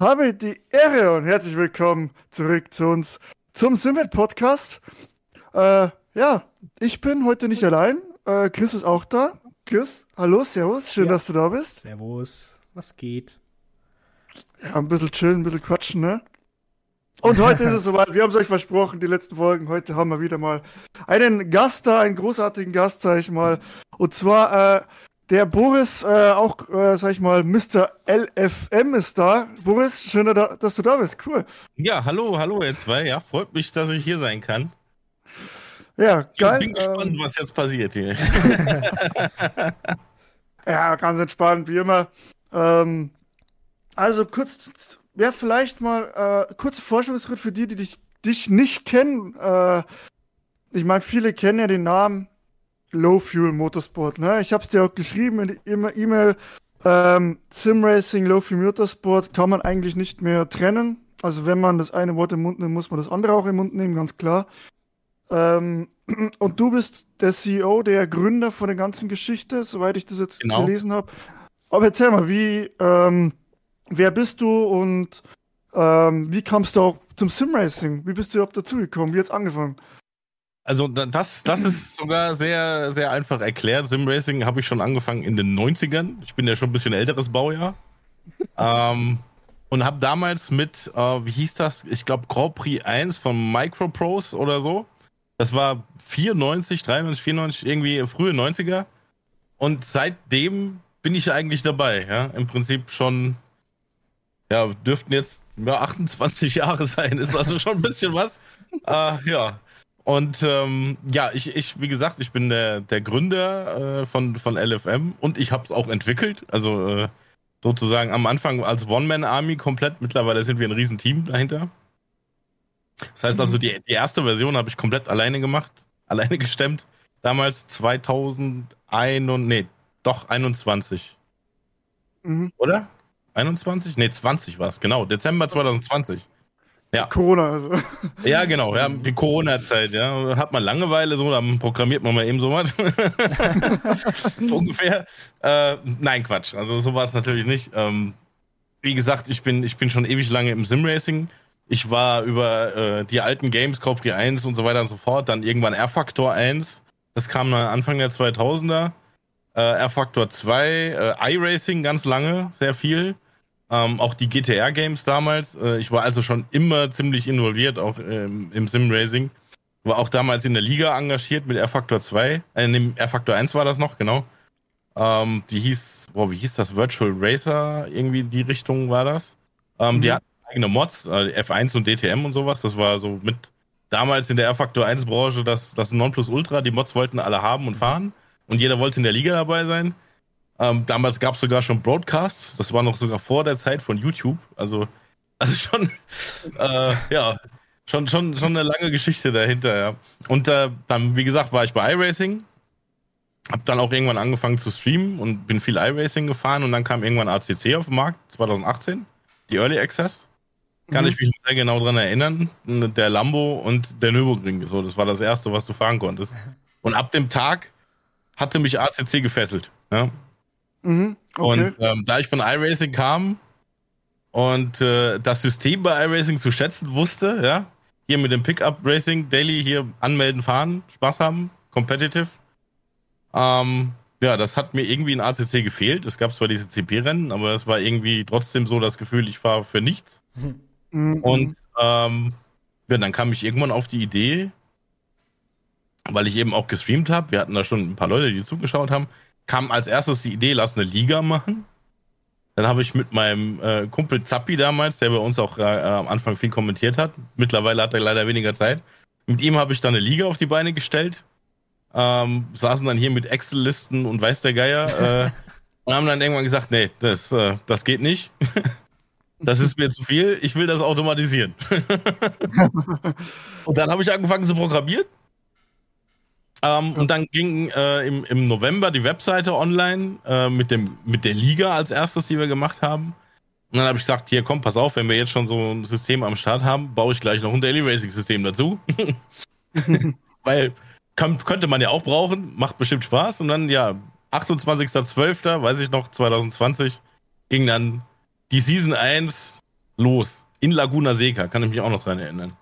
habe die Ehre und herzlich willkommen zurück zu uns zum Simmet Podcast. Äh, ja, ich bin heute nicht allein. Äh, Chris ist auch da. Chris, hallo, servus, schön, ja. dass du da bist. Servus, was geht? Ja, ein bisschen chillen, ein bisschen quatschen, ne? Und heute ist es soweit. Wir haben es euch versprochen, die letzten Folgen. Heute haben wir wieder mal einen Gast da, einen großartigen Gast, sag ich mal. Und zwar äh, der Boris, äh, auch, äh, sag ich mal, Mr. LFM ist da. Boris, schön, dass du da bist. Cool. Ja, hallo, hallo, ihr zwei. Ja, freut mich, dass ich hier sein kann. Ja, geil. Ich bin gespannt, ähm, was jetzt passiert hier. ja, ganz entspannt, wie immer. Ähm, also kurz, ja, vielleicht mal äh, kurze Forschungsschritt für die, die dich, dich nicht kennen. Äh, ich meine, viele kennen ja den Namen Low Fuel Motorsport. Ne? Ich habe es dir auch geschrieben in der E-Mail. Ähm, Sim Racing, Low Fuel Motorsport kann man eigentlich nicht mehr trennen. Also wenn man das eine Wort im Mund nimmt, muss man das andere auch im Mund nehmen, ganz klar. Ähm, und du bist der CEO, der Gründer von der ganzen Geschichte, soweit ich das jetzt genau. gelesen habe. Aber erzähl mal, wie, ähm, wer bist du und ähm, wie kamst du auch zum Sim Racing? Wie bist du überhaupt dazugekommen? Wie hat's angefangen? Also das, das ist sogar sehr, sehr einfach erklärt. Simracing habe ich schon angefangen in den 90ern. Ich bin ja schon ein bisschen älteres Baujahr. ähm, und habe damals mit, äh, wie hieß das? Ich glaube Grand Prix 1 von Micropros oder so. Das war 94, 93, 94, irgendwie frühe 90er. Und seitdem bin ich eigentlich dabei. Ja, im Prinzip schon, ja, dürften jetzt ja, 28 Jahre sein. Ist also schon ein bisschen was. äh, ja. Und ähm, ja, ich, ich, wie gesagt, ich bin der, der Gründer äh, von, von LFM und ich habe es auch entwickelt. Also äh, sozusagen am Anfang als One-Man-Army komplett. Mittlerweile sind wir ein Riesenteam dahinter. Das heißt also, die, die erste Version habe ich komplett alleine gemacht, alleine gestemmt. Damals 2001 und nee, doch 21. Mhm. Oder? 21? Nee, 20 war es, genau. Dezember 2020. Ja. Corona, also. Ja, genau, ja, die Corona-Zeit, ja. Hat man Langeweile so, dann programmiert man mal eben so was. Ungefähr. Äh, nein, Quatsch. Also so war es natürlich nicht. Ähm, wie gesagt, ich bin, ich bin schon ewig lange im Sim-Racing. Ich war über äh, die alten Games, Copy 1 und so weiter und so fort, dann irgendwann R-Factor 1. Das kam dann Anfang der 2000er. Äh, R-Factor 2, äh, iRacing ganz lange, sehr viel. Ähm, auch die GTR-Games damals. Äh, ich war also schon immer ziemlich involviert, auch ähm, im Sim-Racing. War auch damals in der Liga engagiert mit R-Factor 2. Äh, in R-Factor 1 war das noch, genau. Ähm, die hieß, boah, wie hieß das? Virtual Racer, irgendwie die Richtung war das. Ähm, mhm. Die hatten eigene Mods, äh, F1 und DTM und sowas. Das war so mit damals in der R-Factor 1 Branche das, das Nonplusultra. Die Mods wollten alle haben und fahren. Und jeder wollte in der Liga dabei sein. Ähm, damals gab es sogar schon Broadcasts. Das war noch sogar vor der Zeit von YouTube. Also, also schon, äh, ja, schon, schon, schon eine lange Geschichte dahinter, ja. Und äh, dann, wie gesagt, war ich bei iRacing. Hab dann auch irgendwann angefangen zu streamen und bin viel iRacing gefahren und dann kam irgendwann ACC auf den Markt, 2018, die Early Access. Kann mhm. ich mich sehr genau dran erinnern. Der Lambo und der Nürburgring. So, das war das erste, was du fahren konntest. Und ab dem Tag hatte mich ACC gefesselt. Ja. Mhm, okay. Und ähm, da ich von iRacing kam und äh, das System bei iRacing zu schätzen wusste, ja, hier mit dem Pickup Racing Daily hier anmelden, fahren, Spaß haben, competitive. Ähm, ja, das hat mir irgendwie in ACC gefehlt. Es gab zwar diese CP-Rennen, aber es war irgendwie trotzdem so das Gefühl, ich fahre für nichts. Mhm. Und ähm, ja, dann kam ich irgendwann auf die Idee, weil ich eben auch gestreamt habe. Wir hatten da schon ein paar Leute, die zugeschaut haben kam als erstes die Idee, lass eine Liga machen. Dann habe ich mit meinem äh, Kumpel Zappi damals, der bei uns auch äh, am Anfang viel kommentiert hat, mittlerweile hat er leider weniger Zeit. Mit ihm habe ich dann eine Liga auf die Beine gestellt. Ähm, saßen dann hier mit Excel-Listen und weiß der Geier äh, und haben dann irgendwann gesagt, nee, das, äh, das geht nicht. das ist mir zu viel, ich will das automatisieren. und dann habe ich angefangen zu programmieren ähm, und dann ging äh, im, im November die Webseite online äh, mit, dem, mit der Liga als erstes, die wir gemacht haben. Und dann habe ich gesagt, hier komm, pass auf, wenn wir jetzt schon so ein System am Start haben, baue ich gleich noch ein Daily Racing System dazu. Weil kann, könnte man ja auch brauchen, macht bestimmt Spaß. Und dann, ja, 28.12., weiß ich noch, 2020, ging dann die Season 1 los. In Laguna Seca, kann ich mich auch noch dran erinnern.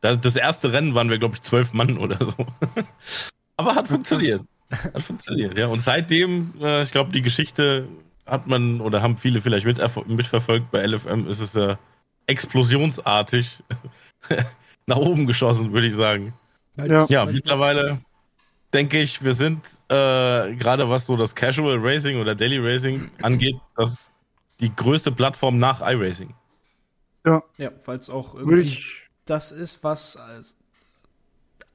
Das erste Rennen waren wir, glaube ich, zwölf Mann oder so. Aber hat funktioniert. Hat funktioniert, ja. Und seitdem, äh, ich glaube, die Geschichte hat man oder haben viele vielleicht mit, mitverfolgt. Bei LFM ist es ja explosionsartig nach oben geschossen, würde ich sagen. Ja, ja mittlerweile denke ich, wir sind äh, gerade was so das Casual Racing oder Daily Racing angeht, das die größte Plattform nach iRacing. Ja. Ja, es auch irgendwie das ist, was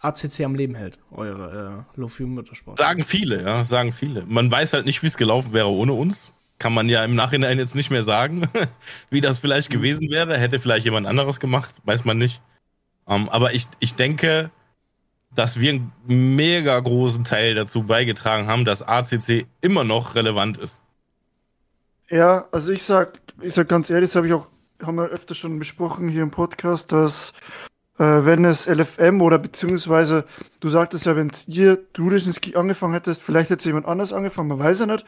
ACC am Leben hält, eure äh, Low-Fuel Motorsport. Sagen viele, ja, sagen viele. Man weiß halt nicht, wie es gelaufen wäre ohne uns. Kann man ja im Nachhinein jetzt nicht mehr sagen, wie das vielleicht mhm. gewesen wäre. Hätte vielleicht jemand anderes gemacht, weiß man nicht. Um, ähm, aber ich, ich denke, dass wir einen mega großen Teil dazu beigetragen haben, dass ACC immer noch relevant ist. Ja, also ich sag, ich sag ganz ehrlich, das habe ich auch, haben wir öfter schon besprochen hier im Podcast, dass äh, wenn es LFM oder beziehungsweise, du sagtest ja, wenn ihr, du das angefangen hättest, vielleicht hätte jemand anders angefangen, man weiß ja nicht.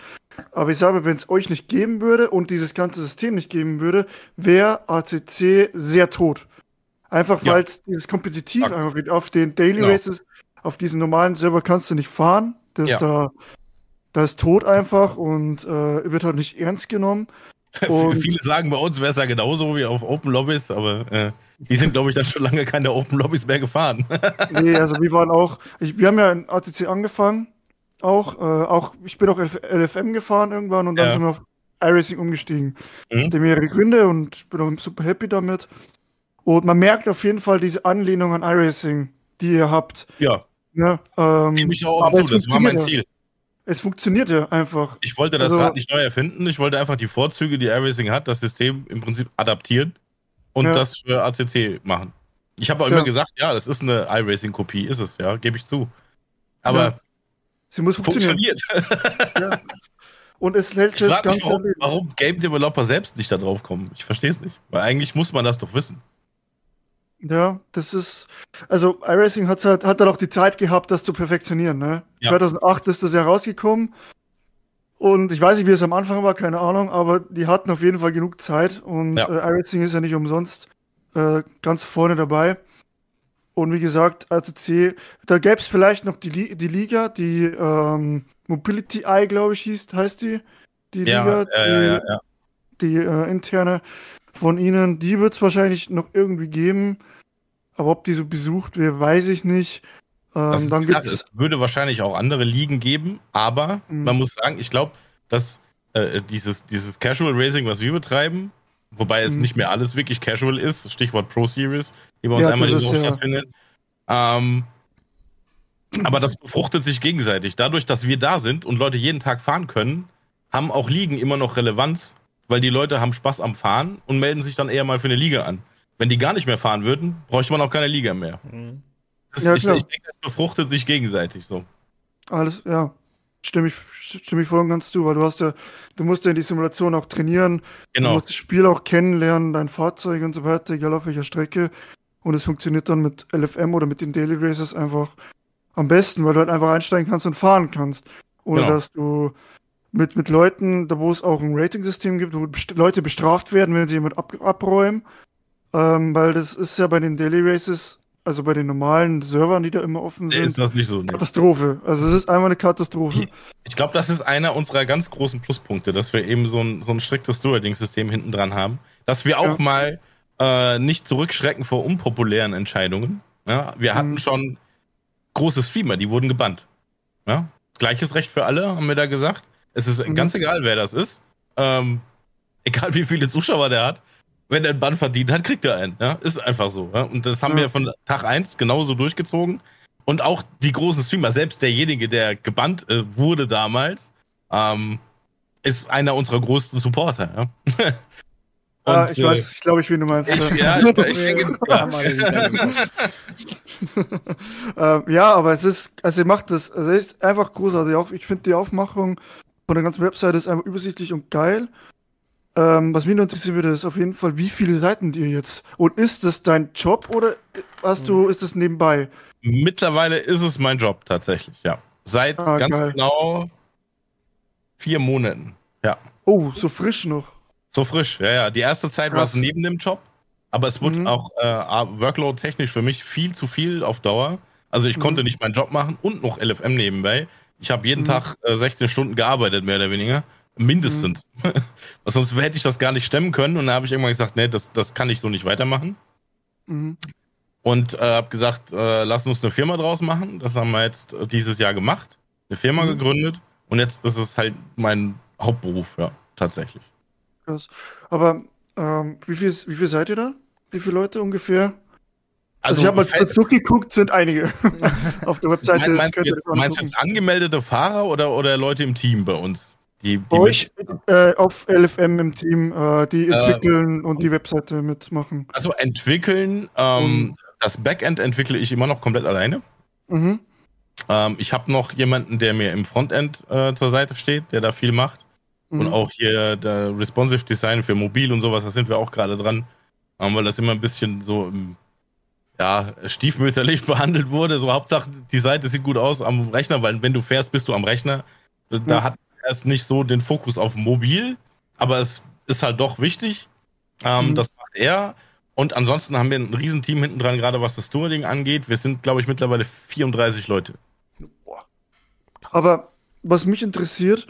Aber ich sage, wenn es euch nicht geben würde und dieses ganze System nicht geben würde, wäre ACC sehr tot. Einfach ja. weil es dieses kompetitiv ja. einfach wird. Auf den Daily genau. Races, auf diesen normalen Server kannst du nicht fahren. Das ja. da, da ist tot einfach und äh, wird halt nicht ernst genommen. Viele sagen, bei uns wäre es ja genauso wie auf Open Lobbys, aber äh, die sind, glaube ich, dann schon lange keine Open Lobbys mehr gefahren. nee, also wir waren auch, ich, wir haben ja in ATC angefangen, auch, äh, auch ich bin auch LFM gefahren irgendwann und dann ja. sind wir auf iRacing umgestiegen. Mhm. Hatte mehrere Gründe und bin auch super happy damit. Und man merkt auf jeden Fall diese Anlehnung an iRacing, die ihr habt. Ja. ja ähm, Nehme ich auch aber zu, das war mein Ziel. Es funktioniert ja einfach. Ich wollte das also, Rad nicht neu erfinden. Ich wollte einfach die Vorzüge, die iRacing hat, das System im Prinzip adaptieren und ja. das für ACC machen. Ich habe auch ja. immer gesagt, ja, das ist eine iRacing-Kopie, ist es, ja, gebe ich zu. Aber ja. sie muss funktioniert. ja. Und es hält das Ganze. Warum, warum Game Developer selbst nicht da drauf kommen? Ich verstehe es nicht. Weil eigentlich muss man das doch wissen. Ja, das ist, also iRacing hat halt, hat dann auch die Zeit gehabt, das zu perfektionieren. Ne? Ja. 2008 ist das ja rausgekommen und ich weiß nicht, wie es am Anfang war, keine Ahnung, aber die hatten auf jeden Fall genug Zeit und ja. äh, iRacing ist ja nicht umsonst äh, ganz vorne dabei. Und wie gesagt, ACC, da gäbe es vielleicht noch die, die Liga, die ähm, Mobility Eye, glaube ich, hieß, heißt die. Die ja, Liga, die, die äh, interne von ihnen, die wird es wahrscheinlich noch irgendwie geben. Aber ob die so besucht wird, weiß ich nicht. Ähm, dann gibt's es würde wahrscheinlich auch andere Ligen geben, aber mhm. man muss sagen, ich glaube, dass äh, dieses, dieses Casual Racing, was wir betreiben, wobei es mhm. nicht mehr alles wirklich casual ist, Stichwort Pro Series, die bei uns ja, einmal in Woche ja. stattfindet. Ähm, aber das befruchtet sich gegenseitig. Dadurch, dass wir da sind und Leute jeden Tag fahren können, haben auch Ligen immer noch Relevanz, weil die Leute haben Spaß am Fahren und melden sich dann eher mal für eine Liga an. Wenn die gar nicht mehr fahren würden, bräuchte man auch keine Liga mehr. Mhm. Das, ja, ich, ich, denke, das befruchtet sich gegenseitig so. Alles, ja. Stimme ich, stimme ich voll und ganz zu, weil du hast ja, du musst ja in die Simulation auch trainieren. Genau. Du musst das Spiel auch kennenlernen, dein Fahrzeug und so weiter, egal auf welcher Strecke. Und es funktioniert dann mit LFM oder mit den Daily Races einfach am besten, weil du halt einfach einsteigen kannst und fahren kannst. Ohne genau. dass du mit, mit Leuten, da wo es auch ein Rating-System gibt, wo best Leute bestraft werden, wenn sie jemand ab abräumen. Ähm, weil das ist ja bei den Daily Races also bei den normalen Servern, die da immer offen sind, ist das nicht so. Katastrophe. Also es ist einmal eine Katastrophe. Ich glaube, das ist einer unserer ganz großen Pluspunkte, dass wir eben so ein, so ein striktes Stewarding-System hinten dran haben. Dass wir auch ja. mal äh, nicht zurückschrecken vor unpopulären Entscheidungen. Ja, wir hatten mhm. schon große Streamer, die wurden gebannt. Ja? Gleiches Recht für alle, haben wir da gesagt. Es ist mhm. ganz egal, wer das ist. Ähm, egal wie viele Zuschauer der hat wenn er einen Bann verdient hat, kriegt er einen. Ja? Ist einfach so. Ja? Und das haben ja. wir von Tag 1 genauso durchgezogen. Und auch die großen Streamer, selbst derjenige, der gebannt äh, wurde damals, ähm, ist einer unserer größten Supporter. Ja? Und, ah, ich äh, weiß, ich glaube, ich will du meinst. Ich, ja, ich, ich denke, ja. ähm, ja, aber es ist, also ihr macht das, also es ist einfach großartig. Ich finde die Aufmachung von der ganzen Webseite ist einfach übersichtlich und geil. Ähm, was mich nur interessieren würde, ist auf jeden Fall, wie viele Seiten dir jetzt? Und ist das dein Job oder hast du, ist das nebenbei? Mittlerweile ist es mein Job tatsächlich, ja. Seit ah, ganz geil. genau vier Monaten, ja. Oh, so frisch noch. So frisch, ja, ja. Die erste Zeit war es neben dem Job, aber es wurde mhm. auch äh, Workload-technisch für mich viel zu viel auf Dauer. Also ich mhm. konnte nicht meinen Job machen und noch LFM nebenbei. Ich habe jeden mhm. Tag äh, 16 Stunden gearbeitet, mehr oder weniger. Mindestens. Mhm. Sonst hätte ich das gar nicht stemmen können. Und da habe ich irgendwann gesagt, nee, das, das kann ich so nicht weitermachen. Mhm. Und äh, habe gesagt, äh, lass uns eine Firma draus machen. Das haben wir jetzt äh, dieses Jahr gemacht. Eine Firma mhm. gegründet. Und jetzt ist es halt mein Hauptberuf, ja, tatsächlich. Krass. Aber ähm, wie, viel, wie viel seid ihr da? Wie viele Leute ungefähr? Also, also ich habe mal kurz durchgeguckt, sind einige auf der Webseite. Mein, meinst, du jetzt, meinst du jetzt angemeldete Fahrer oder, oder Leute im Team bei uns? Die, die euch äh, auf LFM im Team, äh, die äh, entwickeln äh, und die Webseite mitmachen. Also entwickeln, ähm, das Backend entwickle ich immer noch komplett alleine. Mhm. Ähm, ich habe noch jemanden, der mir im Frontend äh, zur Seite steht, der da viel macht. Mhm. Und auch hier der Responsive Design für mobil und sowas, da sind wir auch gerade dran. Ähm, weil das immer ein bisschen so ja, stiefmütterlich behandelt wurde. So Hauptsache, die Seite sieht gut aus am Rechner, weil wenn du fährst, bist du am Rechner. Da ja. hat erst nicht so den Fokus auf mobil, aber es ist halt doch wichtig. Ähm, mhm. Das macht er. Und ansonsten haben wir ein Riesenteam hinten dran, gerade was das Touring angeht. Wir sind, glaube ich, mittlerweile 34 Leute. Aber was mich interessiert,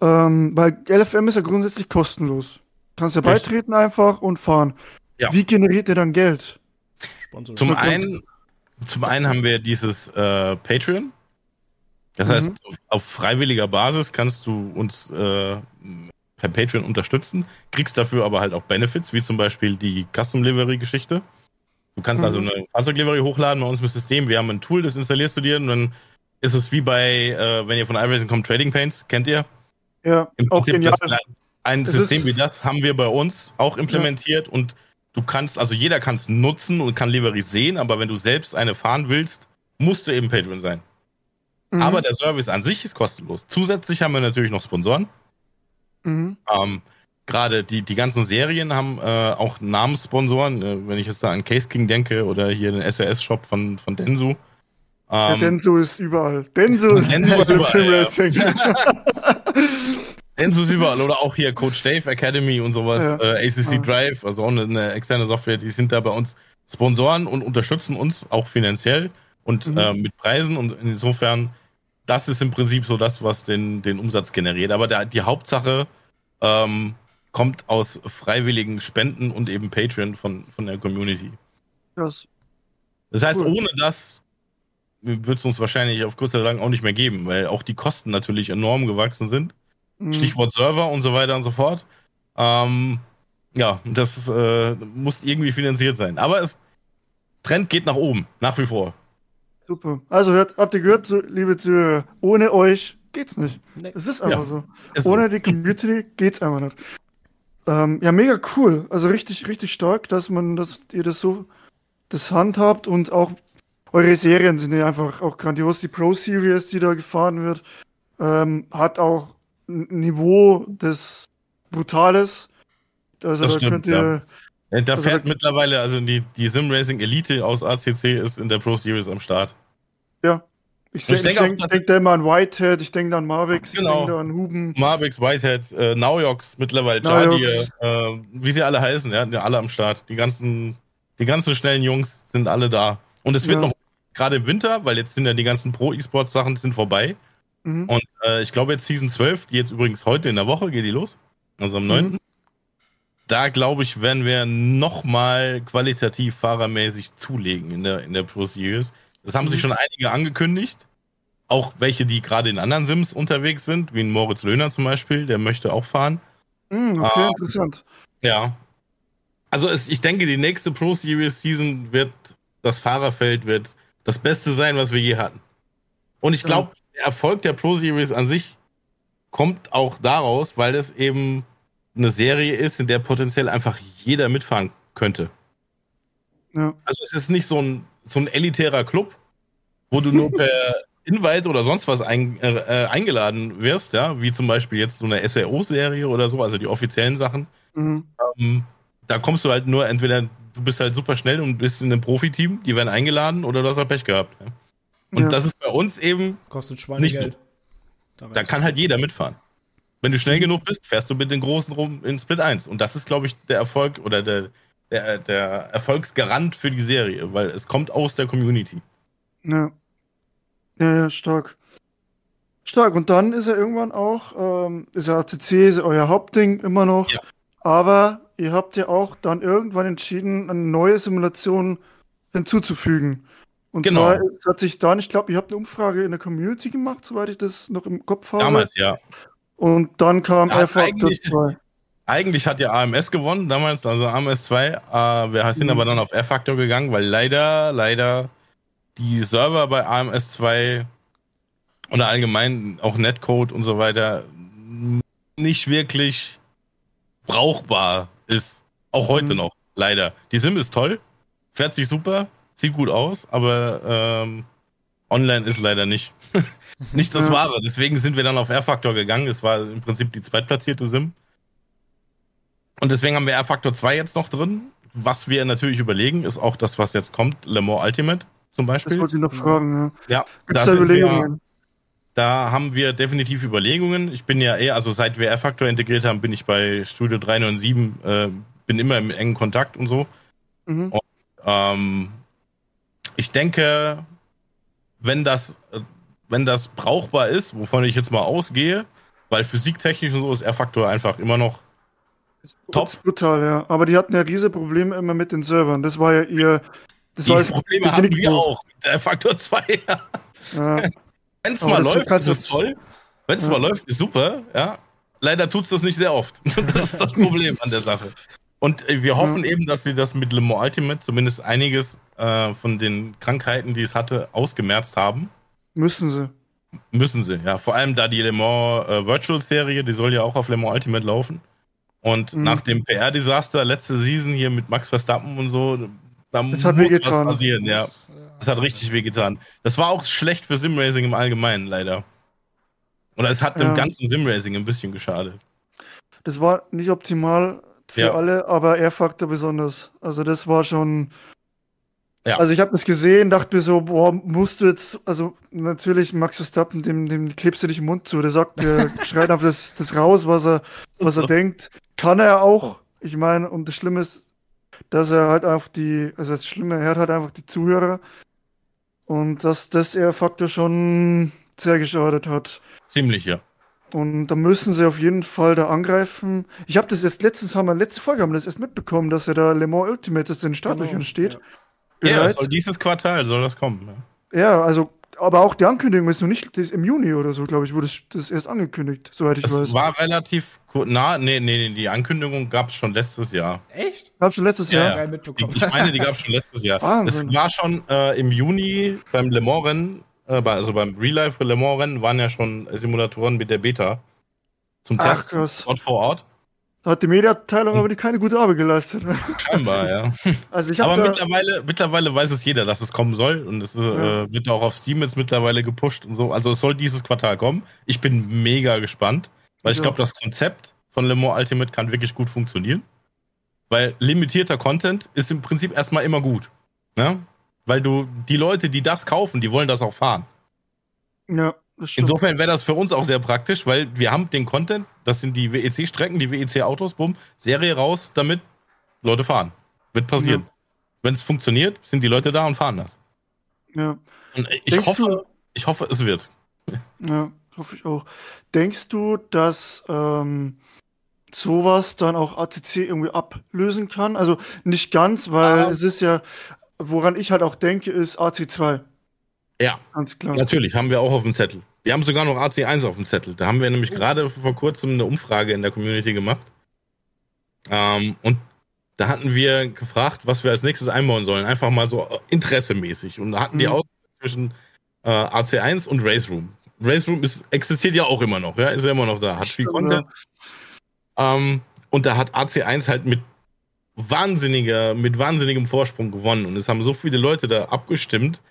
ähm, weil LFM ist ja grundsätzlich kostenlos. Du kannst ja Richtig. beitreten einfach und fahren. Ja. Wie generiert ihr dann Geld? Zum einen, zum einen haben wir dieses äh, Patreon. Das mhm. heißt, auf, auf, freiwilliger Basis kannst du uns äh, per Patreon unterstützen, kriegst dafür aber halt auch Benefits, wie zum Beispiel die Custom Livery Geschichte. Du kannst also mhm. also eine Fahrzeuglivery hochladen bei uns im System. Wir haben ein Tool, das installierst du dir und dann ist es wie bei, äh, wenn ihr von iRacing kommt, Trading Paints, kennt ihr? Ja, Im Prinzip das, ein es System wie das haben wir bei uns auch implementiert ja. und du kannst, also jeder kann es nutzen und kann Livery sehen, aber wenn du selbst eine fahren willst, musst du eben Patreon sein. Mhm. Aber der Service an sich ist kostenlos. Zusätzlich haben wir natürlich noch Sponsoren. Mhm. Ähm, Gerade die, die ganzen Serien haben äh, auch Namenssponsoren. Äh, wenn ich jetzt da an Case King denke oder hier den SRS-Shop von, von Densu. Ähm, ja, Denso ist überall. Denso ist Denso überall Filmracing. Ja. Denso ist überall. Oder auch hier Coach Dave Academy und sowas. Ja. Äh, ACC ja. Drive, also auch eine, eine, externe Software. Die sind da bei uns Sponsoren und unterstützen uns auch finanziell und mhm. äh, mit Preisen. Und insofern, das ist im Prinzip so das, was den, den Umsatz generiert. Aber der, die Hauptsache ähm, kommt aus freiwilligen Spenden und eben Patreon von, von der Community. Krass. Das heißt, cool. ohne das wird es uns wahrscheinlich auf kurz oder lang auch nicht mehr geben, weil auch die Kosten natürlich enorm gewachsen sind. Mhm. Stichwort Server und so weiter und so fort. Ähm, ja, das äh, muss irgendwie finanziert sein. Aber es Trend geht nach oben, nach wie vor. Super. Also hört, habt ihr gehört, liebe Zuhörer, ohne euch geht's nicht. Nee. Es ist einfach ja, so. Ist ohne so. die Community geht's einfach nicht. Ähm, ja, mega cool. Also richtig, richtig stark, dass man, dass ihr das so das handhabt und auch eure Serien sind ja einfach auch grandios. Die Pro Series, die da gefahren wird, ähm, hat auch Niveau des Brutales. Also das da stimmt, könnt ihr. Ja. Da also fährt da, mittlerweile, also die, die Sim Racing Elite aus ACC ist in der Pro Series am Start. Ja. Ich, ich denke denk, denk da immer an Whitehead, ich denke an Marvix, genau. ich denke an Huben. Marvix, Whitehead, äh, Naujox, mittlerweile Jardier, äh, wie sie alle heißen, ja, alle am Start. Die ganzen, die ganzen schnellen Jungs sind alle da. Und es wird ja. noch gerade im Winter, weil jetzt sind ja die ganzen Pro-E-Sports-Sachen sind vorbei. Mhm. Und äh, ich glaube jetzt Season 12, die jetzt übrigens heute in der Woche geht die los, also am 9. Mhm. Da glaube ich, werden wir nochmal qualitativ fahrermäßig zulegen in der, in der Pro Series. Das haben mhm. sich schon einige angekündigt. Auch welche, die gerade in anderen Sims unterwegs sind, wie ein Moritz Löhner zum Beispiel, der möchte auch fahren. Mhm, okay, ähm, interessant. Ja. Also es, ich denke, die nächste Pro Series Season wird, das Fahrerfeld wird das Beste sein, was wir je hatten. Und ich glaube, der Erfolg der Pro Series an sich kommt auch daraus, weil es eben eine Serie ist, in der potenziell einfach jeder mitfahren könnte. Ja. Also es ist nicht so ein, so ein elitärer Club, wo du nur per Invite oder sonst was ein, äh, eingeladen wirst, ja, wie zum Beispiel jetzt so eine SRO-Serie oder so, also die offiziellen Sachen. Mhm. Ähm, da kommst du halt nur entweder du bist halt super schnell und bist in einem Profiteam, die werden eingeladen oder du hast halt Pech gehabt. Ja. Und ja. das ist bei uns eben Kostet Schweinegeld. nicht so. Da, da kann halt jeder mitfahren. Wenn du schnell mhm. genug bist, fährst du mit den Großen rum in Split 1. Und das ist, glaube ich, der Erfolg oder der, der, der Erfolgsgarant für die Serie, weil es kommt aus der Community. Ja. Ja, ja, stark. Stark. Und dann ist er irgendwann auch, ähm, ist er ATC, ist euer Hauptding immer noch. Ja. Aber ihr habt ja auch dann irgendwann entschieden, eine neue Simulation hinzuzufügen. Und genau. zwar hat sich dann, ich glaube, ihr habt eine Umfrage in der Community gemacht, soweit ich das noch im Kopf habe. Damals, ja. Und dann kam ja, R-Factor 2. Eigentlich hat ja AMS gewonnen damals, also AMS 2. Äh, wir sind mhm. aber dann auf R-Factor gegangen, weil leider, leider die Server bei AMS 2 oder allgemein auch Netcode und so weiter nicht wirklich brauchbar ist. Auch heute mhm. noch, leider. Die Sim ist toll, fährt sich super, sieht gut aus, aber ähm, online ist leider nicht. nicht das Wahre. Deswegen sind wir dann auf R-Factor gegangen. Es war im Prinzip die zweitplatzierte Sim. Und deswegen haben wir R-Factor 2 jetzt noch drin. Was wir natürlich überlegen, ist auch das, was jetzt kommt, Le Mans Ultimate zum Beispiel. Das wollte ich noch fragen, ja. Ja, Gibt's da, da Überlegungen? Wir, da haben wir definitiv Überlegungen. Ich bin ja eher, also seit wir R-Factor integriert haben, bin ich bei Studio 397, äh, bin immer im engen Kontakt und so. Mhm. Und, ähm, ich denke, wenn das, wenn das brauchbar ist, wovon ich jetzt mal ausgehe, weil physiktechnisch und so ist R-Faktor einfach immer noch top. brutal, ja. Aber die hatten ja riesige Probleme immer mit den Servern. Das war ja ihr. Das die war Probleme haben wir auch mit der Faktor 2. ja. Wenn es mal läuft, ist es toll. Wenn es ja. mal läuft, ist super. Ja. Leider tut es das nicht sehr oft. das ist das Problem an der Sache. Und äh, wir hoffen ja. eben, dass sie das mit Le Mans Ultimate zumindest einiges äh, von den Krankheiten, die es hatte, ausgemerzt haben. Müssen sie. Müssen sie, ja. Vor allem da die Le Mans äh, Virtual Serie, die soll ja auch auf Le Mans Ultimate laufen. Und mhm. nach dem PR-Desaster letzte Season hier mit Max Verstappen und so, da das muss was passieren, ja. Das, das hat richtig wehgetan. Das war auch schlecht für Simracing im Allgemeinen, leider. Oder es hat ja. dem ganzen Simracing ein bisschen geschadet. Das war nicht optimal für ja. alle, aber R-Faktor besonders. Also das war schon ja. Also ich habe das gesehen, dachte mir so, boah, musst du jetzt, also natürlich Max Verstappen, dem, dem klebst du dich im Mund zu. Der sagt, der schreit auf das, das raus, was er, was er so. denkt. Kann er auch. Ich meine, und das Schlimme ist, dass er halt einfach die, also das Schlimme, er hat halt einfach die Zuhörer. Und dass das er Faktor schon sehr geschadet hat. Ziemlich, ja. Und da müssen sie auf jeden Fall da angreifen. Ich habe das erst letztens, haben wir letzte Folge haben wir das erst mitbekommen, dass er da Le Mans Ultimate in den Startlöchern genau, steht. Ja. Ja, soll dieses Quartal soll das kommen. Ja. ja, also, aber auch die Ankündigung ist noch nicht ist im Juni oder so, glaube ich, wurde das erst angekündigt, soweit ich das weiß. war relativ nah, nee, nee, nee, die Ankündigung gab es schon letztes Jahr. Echt? Gab schon letztes ja, Jahr? Ja. Die, ich meine, die gab es schon letztes Jahr. Wahnsinn. Es war schon äh, im Juni beim Le Mans Rennen, äh, also beim Real Life Le Mans Rennen waren ja schon Simulatoren mit der Beta zum Ach, Test krass. dort vor Ort. Hat die Mediaabteilung aber keine gute Arbeit geleistet. Scheinbar, ja. Also ich aber mittlerweile, mittlerweile weiß es jeder, dass es kommen soll. Und es ist, ja. äh, wird auch auf Steam jetzt mittlerweile gepusht und so. Also es soll dieses Quartal kommen. Ich bin mega gespannt, weil ich glaube, das Konzept von Le Mans Ultimate kann wirklich gut funktionieren. Weil limitierter Content ist im Prinzip erstmal immer gut. Ne? Weil du, die Leute, die das kaufen, die wollen das auch fahren. Ja. Insofern wäre das für uns auch sehr praktisch, weil wir haben den Content, das sind die WEC-Strecken, die WEC-Autos, bumm, Serie raus, damit Leute fahren. Wird passieren. Ja. Wenn es funktioniert, sind die Leute da und fahren das. Ja. Und ich Denkst hoffe, du, ich hoffe, es wird. Ja, hoffe ich auch. Denkst du, dass ähm, sowas dann auch ACC irgendwie ablösen kann? Also nicht ganz, weil ah. es ist ja, woran ich halt auch denke, ist AC2. Ja, ganz klar. Natürlich, haben wir auch auf dem Zettel. Wir haben sogar noch AC1 auf dem Zettel. Da haben wir nämlich gerade vor kurzem eine Umfrage in der Community gemacht. Ähm, und da hatten wir gefragt, was wir als nächstes einbauen sollen. Einfach mal so interessemäßig. Und da hatten mhm. die auch zwischen äh, AC1 und Race Room. Race Room ist, existiert ja auch immer noch, ja, ist ja immer noch da, hat viel Content. Ähm, und da hat AC1 halt mit wahnsinniger, mit wahnsinnigem Vorsprung gewonnen. Und es haben so viele Leute da abgestimmt,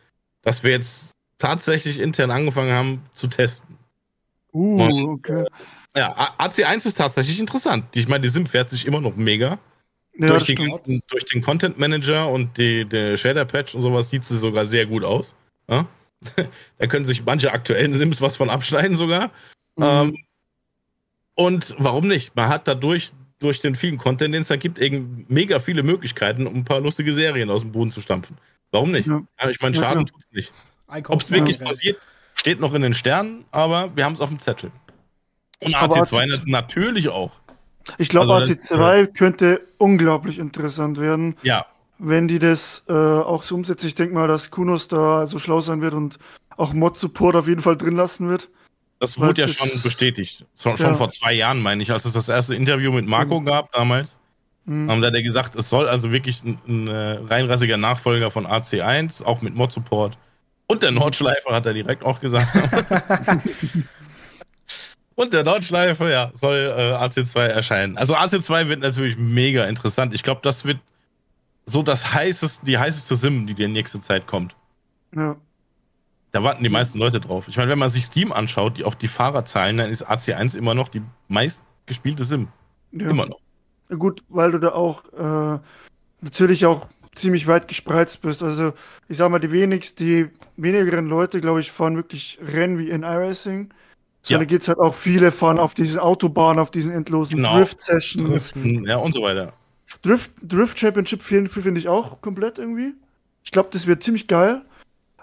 dass wir jetzt tatsächlich intern angefangen haben zu testen. Uh, Und, okay. Ja, AC1 ist tatsächlich interessant. Ich meine, die Sim fährt sich immer noch mega. Ja, durch, den, durch, den, Content Manager und die, der Shader Patch und sowas sieht sie sogar sehr gut aus. Ja? da können sich manche aktuellen Sims was von abschneiden sogar. Mhm. Ähm, Und warum nicht? Man hat dadurch, durch den vielen Content, den es da gibt, eben mega viele Möglichkeiten, um ein paar lustige Serien aus dem Boden zu stampfen. Warum nicht? Ja. Ich meine, Schaden ja, tut es nicht. Ob es wirklich passiert, steht noch in den Sternen, aber wir haben es auf dem Zettel. Und AC2 AC natürlich auch. Ich glaube, also AC2 das, könnte unglaublich interessant werden. Ja. Wenn die das äh, auch so umsetzen. Ich denke mal, dass Kunos da so schlau sein wird und auch Mod-Support auf jeden Fall drin lassen wird. Das wurde ja schon bestätigt. Schon, ja. schon, vor zwei Jahren, meine ich, als es das erste Interview mit Marco mhm. gab damals. Mhm. Haben da der gesagt, es soll also wirklich ein, ein äh, reinrassiger Nachfolger von AC1, auch mit Mod-Support. Und der Nordschleifer hat er direkt auch gesagt. Und der Nordschleifer, ja, soll äh, AC2 erscheinen. Also AC2 wird natürlich mega interessant. Ich glaube, das wird so das heißeste, die heißeste Sim, die dir in nächster Zeit kommt. Ja. Da warten die meisten Leute drauf. Ich meine, wenn man sich Steam anschaut, die auch die Fahrerzahlen, dann ist AC1 immer noch die meistgespielte Sim. Ja. Immer noch. Gut, weil du da auch äh, natürlich auch ziemlich weit gespreizt bist. Also ich sag mal, die wenigsten, die wenigeren Leute, glaube ich, fahren wirklich Rennen wie in iRacing. Sondern ja. geht's halt auch viele fahren auf diesen Autobahnen, auf diesen endlosen genau. Drift-Sessions. Ja, und so weiter. Drift, Drift Championship finde ich auch komplett irgendwie. Ich glaube, das wird ziemlich geil.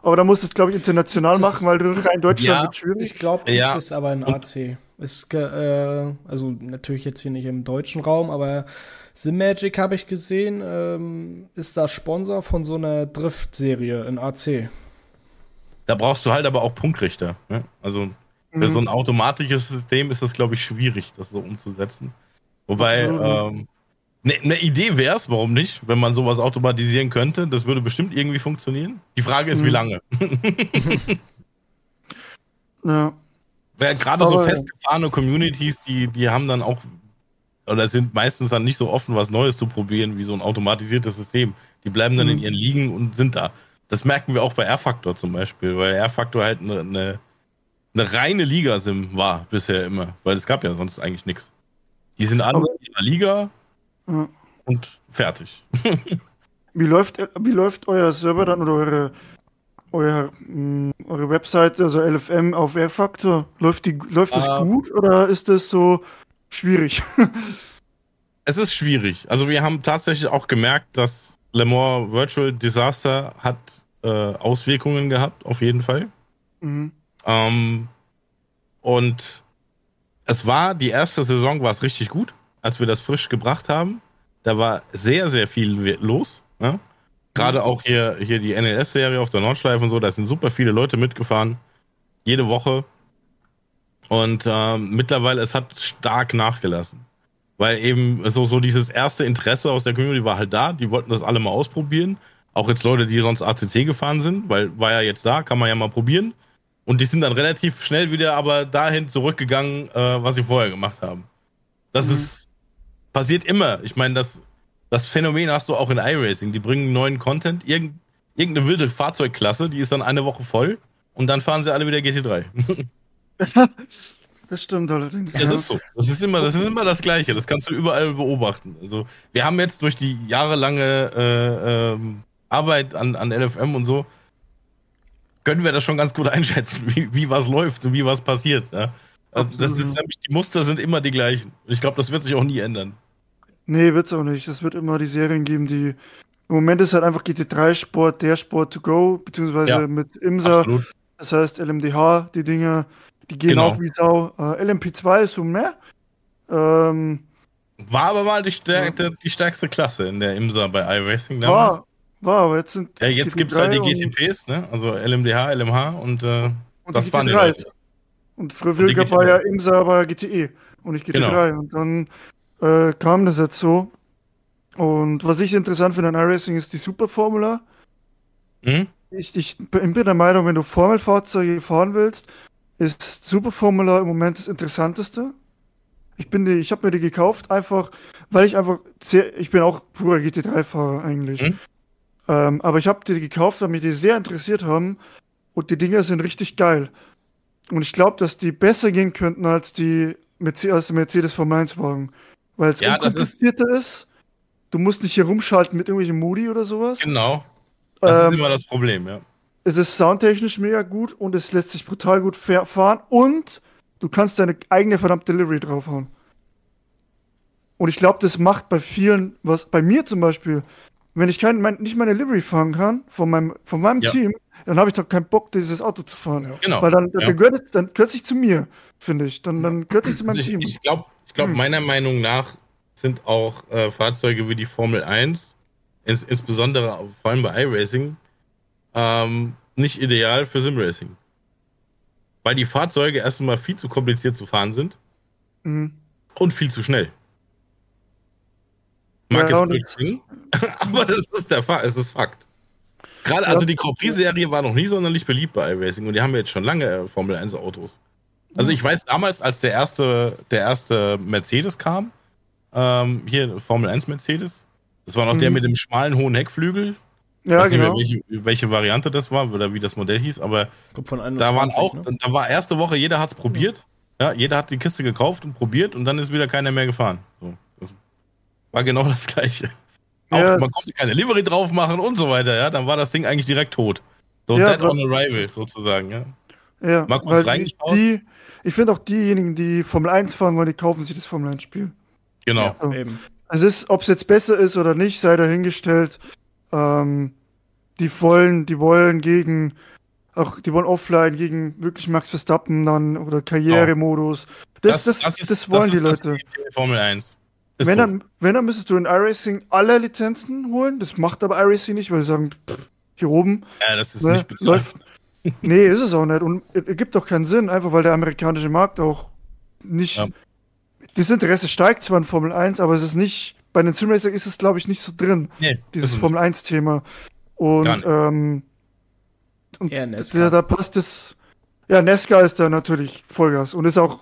Aber da muss es, glaube ich, international das machen, weil rein Deutschland ja, wird schwierig. Ich glaube, ja. gibt es aber in AC. Ist, äh, also natürlich jetzt hier nicht im deutschen Raum, aber Simagic habe ich gesehen, ähm, ist da Sponsor von so einer Drift-Serie in AC. Da brauchst du halt aber auch Punktrichter. Ne? Also für mhm. so ein automatisches System ist das, glaube ich, schwierig, das so umzusetzen. Wobei, ähm, eine ne Idee wäre es, warum nicht, wenn man sowas automatisieren könnte. Das würde bestimmt irgendwie funktionieren. Die Frage ist, mhm. wie lange. ja. Gerade so festgefahrene Communities, die, die haben dann auch oder sind meistens dann nicht so offen, was Neues zu probieren, wie so ein automatisiertes System. Die bleiben dann mhm. in ihren Ligen und sind da. Das merken wir auch bei R-Factor zum Beispiel, weil R-Factor halt eine, eine, eine reine Liga-Sim war bisher immer, weil es gab ja sonst eigentlich nichts. Die sind alle in ihrer Liga mhm. und fertig. wie, läuft, wie läuft euer Server dann oder eure, euer, mh, mm, eure Webseite, also LFM auf R-Factor? Läuft, die, läuft das uh, gut oder ist das so schwierig. es ist schwierig. Also wir haben tatsächlich auch gemerkt, dass Le Mans Virtual Disaster hat äh, Auswirkungen gehabt, auf jeden Fall. Mhm. Ähm, und es war, die erste Saison war es richtig gut, als wir das frisch gebracht haben. Da war sehr, sehr viel los. Ne? Gerade mhm. auch hier, hier die NLS-Serie auf der Nordschleife und so, da sind super viele Leute mitgefahren. Jede Woche. Und ähm, mittlerweile, es hat stark nachgelassen. Weil eben so, so dieses erste Interesse aus der Community war halt da. Die wollten das alle mal ausprobieren. Auch jetzt Leute, die sonst ACC gefahren sind, weil war ja jetzt da, kann man ja mal probieren. Und die sind dann relativ schnell wieder aber dahin zurückgegangen, äh, was sie vorher gemacht haben. Das mhm. ist passiert immer. Ich meine, das, das Phänomen hast du auch in iRacing. Die bringen neuen Content, irgend, irgendeine wilde Fahrzeugklasse, die ist dann eine Woche voll und dann fahren sie alle wieder GT3. das stimmt allerdings. Das ist so. Das ist immer, das ist immer das Gleiche. Das kannst du überall beobachten. Also, wir haben jetzt durch die jahrelange äh, ähm, Arbeit an, an LFM und so, können wir das schon ganz gut einschätzen, wie, wie was läuft und wie was passiert. Ja? Also das ist nämlich, die Muster sind immer die gleichen. Ich glaube, das wird sich auch nie ändern. Nee, wird es auch nicht. Es wird immer die Serien geben, die. Im Moment ist halt einfach GT3-Sport, der Sport to go, beziehungsweise ja, mit IMSA. Absolut. Das heißt LMDH, die Dinge die gehen genau. auch wie Sau. Äh, LMP2 ist so mehr. Ähm, war aber mal die, stärkste, die stärkste Klasse in der IMSA bei iRacing damals. War, war aber jetzt sind. Ja, jetzt gibt es halt die GTPs, ne? Also LMDH, LMH und, äh, und das waren die Leute. Und früher war ja IMSA aber GTE und nicht GT3. Genau. Und dann äh, kam das jetzt so. Und was ich interessant finde an iRacing ist die Superformula. Mhm. Ich, ich bin der Meinung, wenn du Formelfahrzeuge fahren willst, ist Super Formula im Moment das Interessanteste. Ich bin die, ich habe mir die gekauft, einfach, weil ich einfach sehr, ich bin auch purer GT3-Fahrer eigentlich. Mhm. Ähm, aber ich habe die gekauft, weil mich die sehr interessiert haben und die Dinger sind richtig geil. Und ich glaube, dass die besser gehen könnten als die als der Mercedes Formel 1 Wagen. Weil es ja, unkomplizierter ist, ist. Du musst nicht hier rumschalten mit irgendwelchen Modi oder sowas. Genau. Das ähm, ist immer das Problem, ja es ist soundtechnisch mega gut und es lässt sich brutal gut fahren. Und Du kannst deine eigene verdammte Livery draufhauen. Und ich glaube, das macht bei vielen, was bei mir zum Beispiel, wenn ich kein, mein, nicht meine Livery fahren kann von meinem, von meinem Ja. Team, dann habe ich doch keinen Bock, dieses Auto zu fahren. Ja. Genau. Weil dann, ja. dann, gehört es, dann gehört sich zu mir, finde ich. Dann, dann gehört sich zu meinem Also Team. ich ich glaube, ich glaub, Hm. meiner Meinung nach sind auch äh, Fahrzeuge wie die Formel 1, ins, insbesondere vor allem bei iRacing, ähm, nicht ideal für Simracing. Weil die Fahrzeuge erst einmal viel zu kompliziert zu fahren sind Mhm. und viel zu schnell. Mag Ja, es blöd klingen, aber das ist der Fakt, es ist Fakt. Gerade, also die Grand Prix-Serie war noch nie sonderlich beliebt bei iRacing und die haben jetzt schon lange äh, Formel 1 Autos. Also ich weiß damals, als der erste, der erste Mercedes kam, ähm, hier Formel 1 Mercedes, das war noch der Mhm. mit dem schmalen hohen Heckflügel. Ja, weiß nicht mehr, genau. welche, welche Variante das war oder wie das Modell hieß, aber Kommt von 21, da waren auch, ne? da war erste Woche, jeder hat's probiert. Ja, jeder hat die Kiste gekauft und probiert und dann ist wieder keiner mehr gefahren. So, das war genau das gleiche. Auch, Ja, man konnte keine Livery drauf machen und so weiter, ja. Dann war das Ding eigentlich direkt tot. So Ja, dead aber- on arrival, sozusagen, ja. Ja, Mal kurz weil die, reingeschaut. die, ich finde auch diejenigen, die Formel 1 fahren wollen, die kaufen sich das Formel 1 Spiel. Genau. So. Eben. Also es ist, ob es jetzt besser ist oder nicht, sei dahingestellt. Ähm, die wollen, die wollen gegen, auch die wollen offline gegen wirklich Max Verstappen dann oder Karrieremodus. Das, das, das, wollen die ist das Leute. Ziel der Formel 1. Ist Wenn so. dann, wenn dann müsstest du in iRacing alle Lizenzen holen. Das macht aber iRacing nicht, weil sie sagen, pff, hier oben ja, das ist ne, nicht bezahlt. läuft. Nee, ist es auch nicht. Und es ergibt auch keinen Sinn, einfach weil der amerikanische Markt auch nicht. Ja. Das Interesse steigt zwar in Formel 1, aber es ist nicht. Bei den Simracing ist es, glaube ich, nicht so drin, Nee, dieses Formel 1-Thema. Und, ähm, und Eher da, da passt es. Ja, Nesca ist da natürlich Vollgas und ist auch.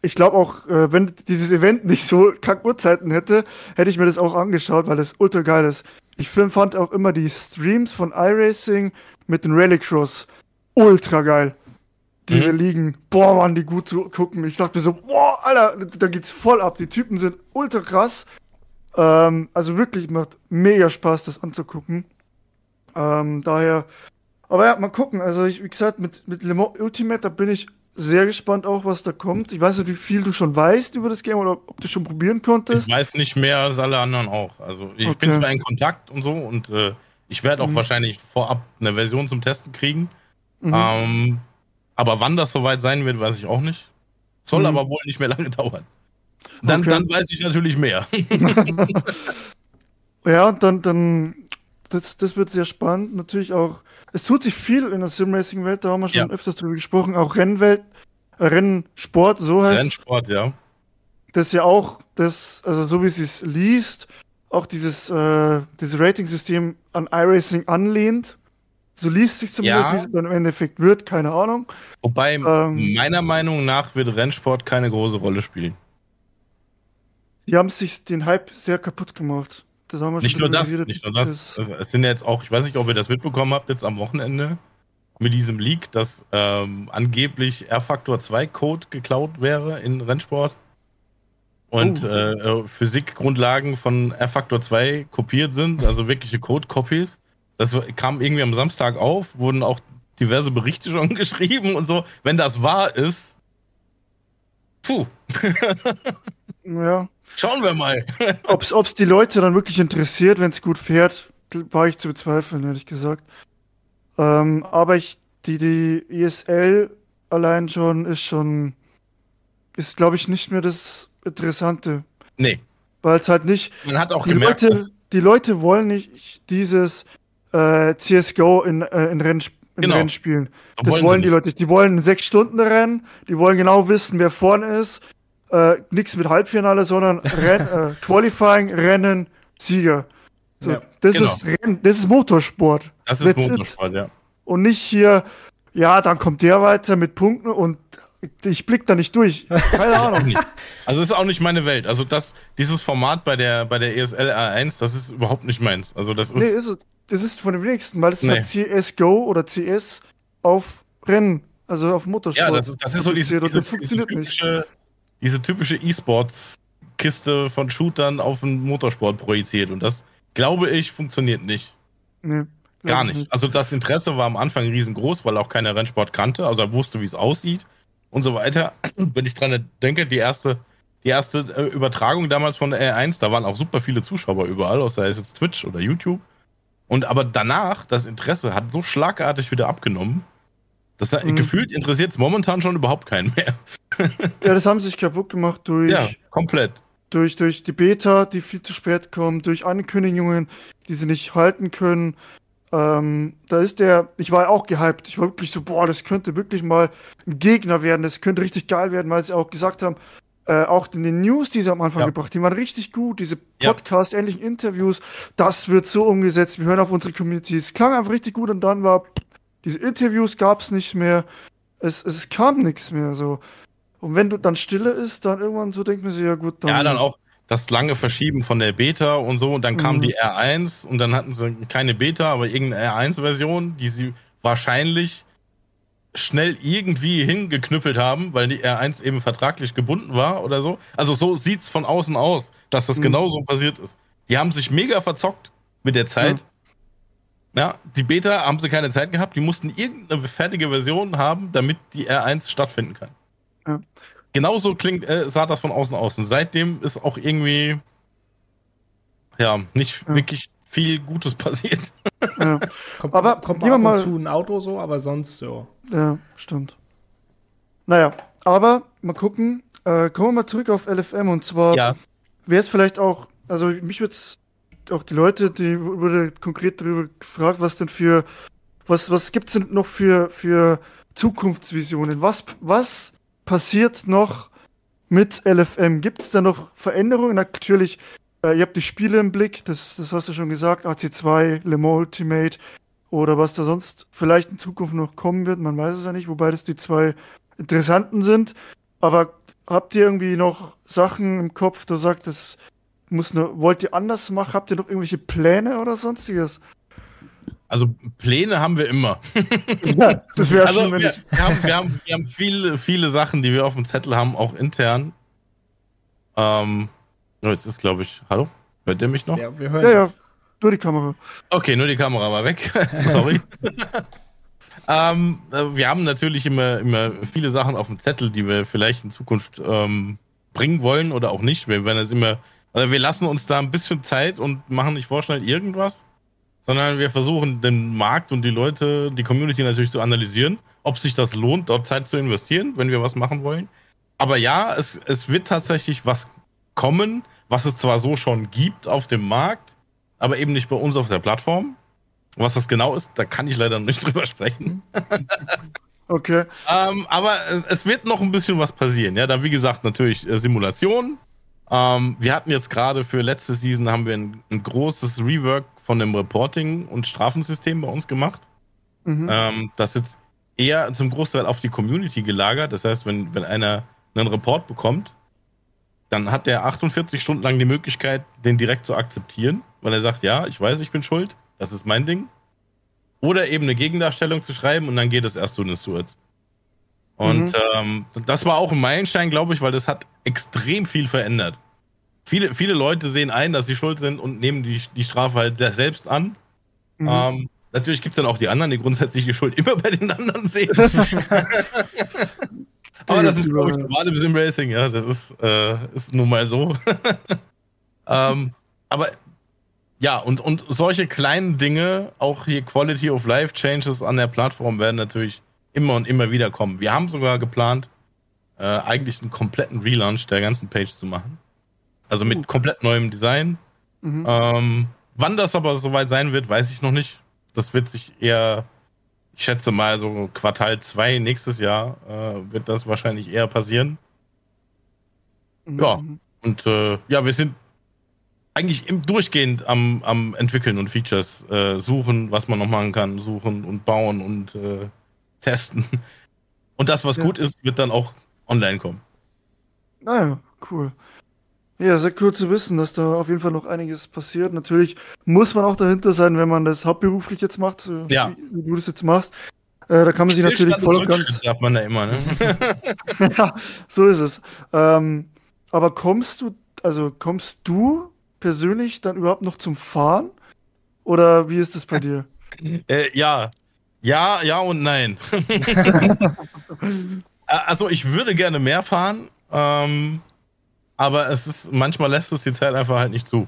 Ich glaube auch, äh, wenn dieses Event nicht so kack Uhrzeiten hätte, hätte ich mir das auch angeschaut, weil das ultra geil ist. Ich fand auch immer die Streams von iRacing mit den Rallycross ultra geil. Diese Mhm. Ligen, boah, waren die gut zu gucken. Ich dachte mir so, boah, Alter, da geht's voll ab. Die Typen sind ultra krass. Ähm, also wirklich macht mega Spaß, das anzugucken. Ähm, daher, aber ja, mal gucken. Also, ich, wie gesagt, mit, mit Le Mans Ultimate, da bin ich sehr gespannt auch, was da kommt. Ich weiß nicht, wie viel du schon weißt über das Game oder ob du schon probieren konntest. Ich weiß nicht mehr als alle anderen auch. Also ich bin Okay. zwar in Kontakt und so und äh, ich werde auch Mhm. wahrscheinlich vorab eine Version zum Testen kriegen. Mhm. Ähm, aber wann das soweit sein wird, weiß ich auch nicht. Soll Mhm. aber wohl nicht mehr lange dauern. Dann, Okay. dann weiß ich natürlich mehr. Ja, und dann, dann, das, das wird sehr spannend. Natürlich auch, es tut sich viel in der Sim-Racing-Welt, da haben wir schon Ja. öfters drüber gesprochen. Auch Rennwelt, äh, Rennsport, so heißt Rennsport, ja. das ja auch, das, also so wie sie es liest, auch dieses, äh, dieses Rating-System an iRacing anlehnt. So liest sich zumindest, Ja. wie es dann im Endeffekt wird, keine Ahnung. Wobei Ähm. meiner Meinung nach wird Rennsport keine große Rolle spielen. Die haben sich den Hype sehr kaputt gemacht. Das haben wir Nicht schon nur das, nicht nur das. Also, es sind jetzt auch, ich weiß nicht, ob ihr das mitbekommen habt, jetzt am Wochenende mit diesem Leak, dass ähm, angeblich R-Faktor 2 Code geklaut wäre in Rennsport und Oh. äh, äh, Physikgrundlagen von R-Faktor 2 kopiert sind, also wirkliche Code-Copies. Das kam irgendwie am Samstag auf, wurden auch diverse Berichte schon geschrieben und so. Wenn das wahr ist, puh, Ja. Schauen wir mal. Ob's, ob's die Leute dann wirklich interessiert, wenn es gut fährt, war ich zu bezweifeln, ehrlich gesagt. Ähm, aber ich, die, die ESL allein schon ist schon, ist glaube ich nicht mehr das Interessante. Nee, Weil es halt nicht, man hat auch die gemerkt, Leute, die Leute wollen nicht dieses äh, CSGO in, äh, in, Renn, in Genau. Rennspielen. so Das sie wollen die. Leute nicht. Die wollen sechs Stunden Rennen, die wollen genau wissen, wer vorne ist. Äh, nichts mit Halbfinale, sondern Renn, äh, Qualifying, Rennen, Sieger. So, Ja, das, genau. ist Renn, das ist Motorsport. Das ist That's it. Motorsport, ja. Und nicht hier, ja, dann kommt der weiter mit Punkten und ich blick da nicht durch. Keine Ahnung. Also ist auch nicht meine Welt. Also das, dieses Format bei der bei der ESL A1, das ist überhaupt nicht meins. Also das ist, Nee, ist. Das ist von dem wenigsten, weil es Nee. hat CSGO oder CS auf Rennen, also auf Motorsport. ja, das ist, das ist so diese, das funktioniert nicht. Diese typische E-Sports-Kiste von Shootern auf den Motorsport projiziert. Und das, glaube ich, funktioniert nicht. Nee, Gar ich nicht. Also das Interesse war am Anfang riesengroß, weil auch keiner Rennsport kannte. Also er wusste, wie es aussieht. und so weiter. Wenn ich dran denke, die erste, die erste äh, Übertragung damals von der R1, da waren auch super viele Zuschauer überall, sei es jetzt Twitch oder YouTube. Und aber danach, das Interesse hat so schlagartig wieder abgenommen. Das mhm. gefühlt interessiert es momentan schon überhaupt keinen mehr. ja, das haben sie sich kaputt gemacht durch. Ja, komplett. Durch, durch die Beta, die viel zu spät kommt, durch Ankündigungen, die sie nicht halten können. Ähm, da ist der, ich war auch gehypt. Ich war wirklich so, boah, das könnte wirklich mal ein Gegner werden. Das könnte richtig geil werden, weil sie auch gesagt haben, äh, auch in den News, die sie am Anfang ja. gebracht, die waren richtig gut. Diese Podcast-ähnlichen Interviews, das wird so umgesetzt. Wir hören auf unsere Community. Es klang einfach richtig gut und dann war, diese Interviews gab es nicht mehr. Es, es kam nichts mehr so. Und wenn du dann Stille ist, dann irgendwann so denkt man sich, ja gut, dann. Ja, dann auch das lange Verschieben von der Beta und so. Und dann kam mhm. die R1 und dann hatten sie keine Beta, aber irgendeine R1-Version, die sie wahrscheinlich schnell irgendwie hingeknüppelt haben, weil die R1 eben vertraglich gebunden war oder so. Also so sieht's von außen aus, dass das mhm. genau so passiert ist. Die haben sich mega verzockt mit der Zeit. Ja. Ja, die Beta haben sie keine Zeit gehabt, die mussten irgendeine fertige Version haben, damit die R1 stattfinden kann. Ja genauso klingt, äh, sah das von außen aus. Und seitdem ist auch irgendwie ja nicht ja. wirklich viel Gutes passiert. Ja. kommt, aber kommt mal ab mal zu ein Auto so, aber sonst so. Ja, stimmt. Naja, aber mal gucken. Äh, kommen wir mal zurück auf LFM und zwar ja. wäre es vielleicht auch, also mich würde auch die Leute, die wurde konkret darüber gefragt, was denn für, was, was gibt es denn noch für, für Zukunftsvisionen? Was, was passiert noch mit LFM? Gibt es da noch Veränderungen? Natürlich, äh, ihr habt die Spiele im Blick, das, das hast du schon gesagt, AC2, Le Mans Ultimate oder was da sonst vielleicht in Zukunft noch kommen wird, man weiß es ja nicht, wobei das die zwei interessanten sind. Aber habt ihr irgendwie noch Sachen im Kopf, da sagt, das muss nur, wollt ihr anders machen? Habt ihr noch irgendwelche Pläne oder sonstiges? Also Pläne haben wir immer. Ja, das wäre also, schon, wir, wir, haben, wir, haben, wir haben viele, viele Sachen, die wir auf dem Zettel haben, auch intern. Ähm, oh, jetzt ist, glaube ich, hallo? Hört ihr mich noch? Ja, wir hören. Ja, ja, nur die Kamera. Okay, nur die Kamera war weg. Sorry. ähm, äh, wir haben natürlich immer, immer viele Sachen auf dem Zettel, die wir vielleicht in Zukunft ähm, bringen wollen oder auch nicht. Wir werden das immer, also wir lassen uns da ein bisschen Zeit und machen nicht vorschnell irgendwas sondern wir versuchen den Markt und die Leute, die Community natürlich zu analysieren, ob sich das lohnt, dort Zeit zu investieren, wenn wir was machen wollen. Aber ja, es, es wird tatsächlich was kommen, was es zwar so schon gibt auf dem Markt, aber eben nicht bei uns auf der Plattform. Was das genau ist, da kann ich leider nicht drüber sprechen. Okay. ähm, aber es, wird noch ein bisschen was passieren. Ja, dann wie gesagt natürlich äh, Simulation. Ähm, wir hatten jetzt gerade für letzte Season haben wir ein, ein großes Rework von dem Reporting- und Strafensystem bei uns gemacht. Mhm. Ähm, das ist jetzt eher zum Großteil auf die Community gelagert. Das heißt, wenn, wenn einer einen Report bekommt, dann hat der 48 Stunden lang die Möglichkeit, den direkt zu akzeptieren, weil er sagt, ja, ich weiß, ich bin schuld, das ist mein Ding. Oder eben eine Gegendarstellung zu schreiben und dann geht es erst zu den Stewards. Und mhm. ähm, das war auch ein Meilenstein, glaube ich, weil das hat extrem viel verändert viele, viele Leute sehen ein, dass sie schuld sind und nehmen die, die Strafe halt selbst an. Mhm. Ähm, natürlich gibt es dann auch die anderen, die grundsätzlich die Schuld immer bei den anderen sehen. Aber das ist, glaube ich, normal im Sim Racing, ja. Das ist, äh, ist nun mal so. ähm, aber ja, und, und solche kleinen Dinge, auch hier Quality of Life Changes an der Plattform werden natürlich immer und immer wieder kommen. Wir haben sogar geplant, äh, eigentlich einen kompletten Relaunch der ganzen Page zu machen. Also mit komplett neuem Design. Mhm. Ähm, wann das aber soweit sein wird, weiß ich noch nicht. Das wird sich eher, ich schätze mal, so Quartal 2 nächstes Jahr äh, wird das wahrscheinlich eher passieren. Mhm. Ja, und äh, ja, wir sind eigentlich im, durchgehend am, am entwickeln und Features äh, suchen, was man noch machen kann, suchen und bauen und äh, testen. Und das, was ja. gut ist, wird dann auch online kommen. Naja, cool. Ja, sehr cool zu wissen, dass da auf jeden Fall noch einiges passiert. Natürlich muss man auch dahinter sein, wenn man das hauptberuflich jetzt macht, ja. wie, wie, du das jetzt machst. Äh, da kann man sich natürlich voll und ganz. sagt man da immer, ne? ja, so ist es. Ähm, aber kommst du, also kommst du persönlich dann überhaupt noch zum Fahren? Oder wie ist das bei dir? Äh, ja. Ja, ja und nein. Also ich würde gerne mehr fahren, ähm, aber es ist, manchmal lässt es die Zeit einfach halt nicht zu.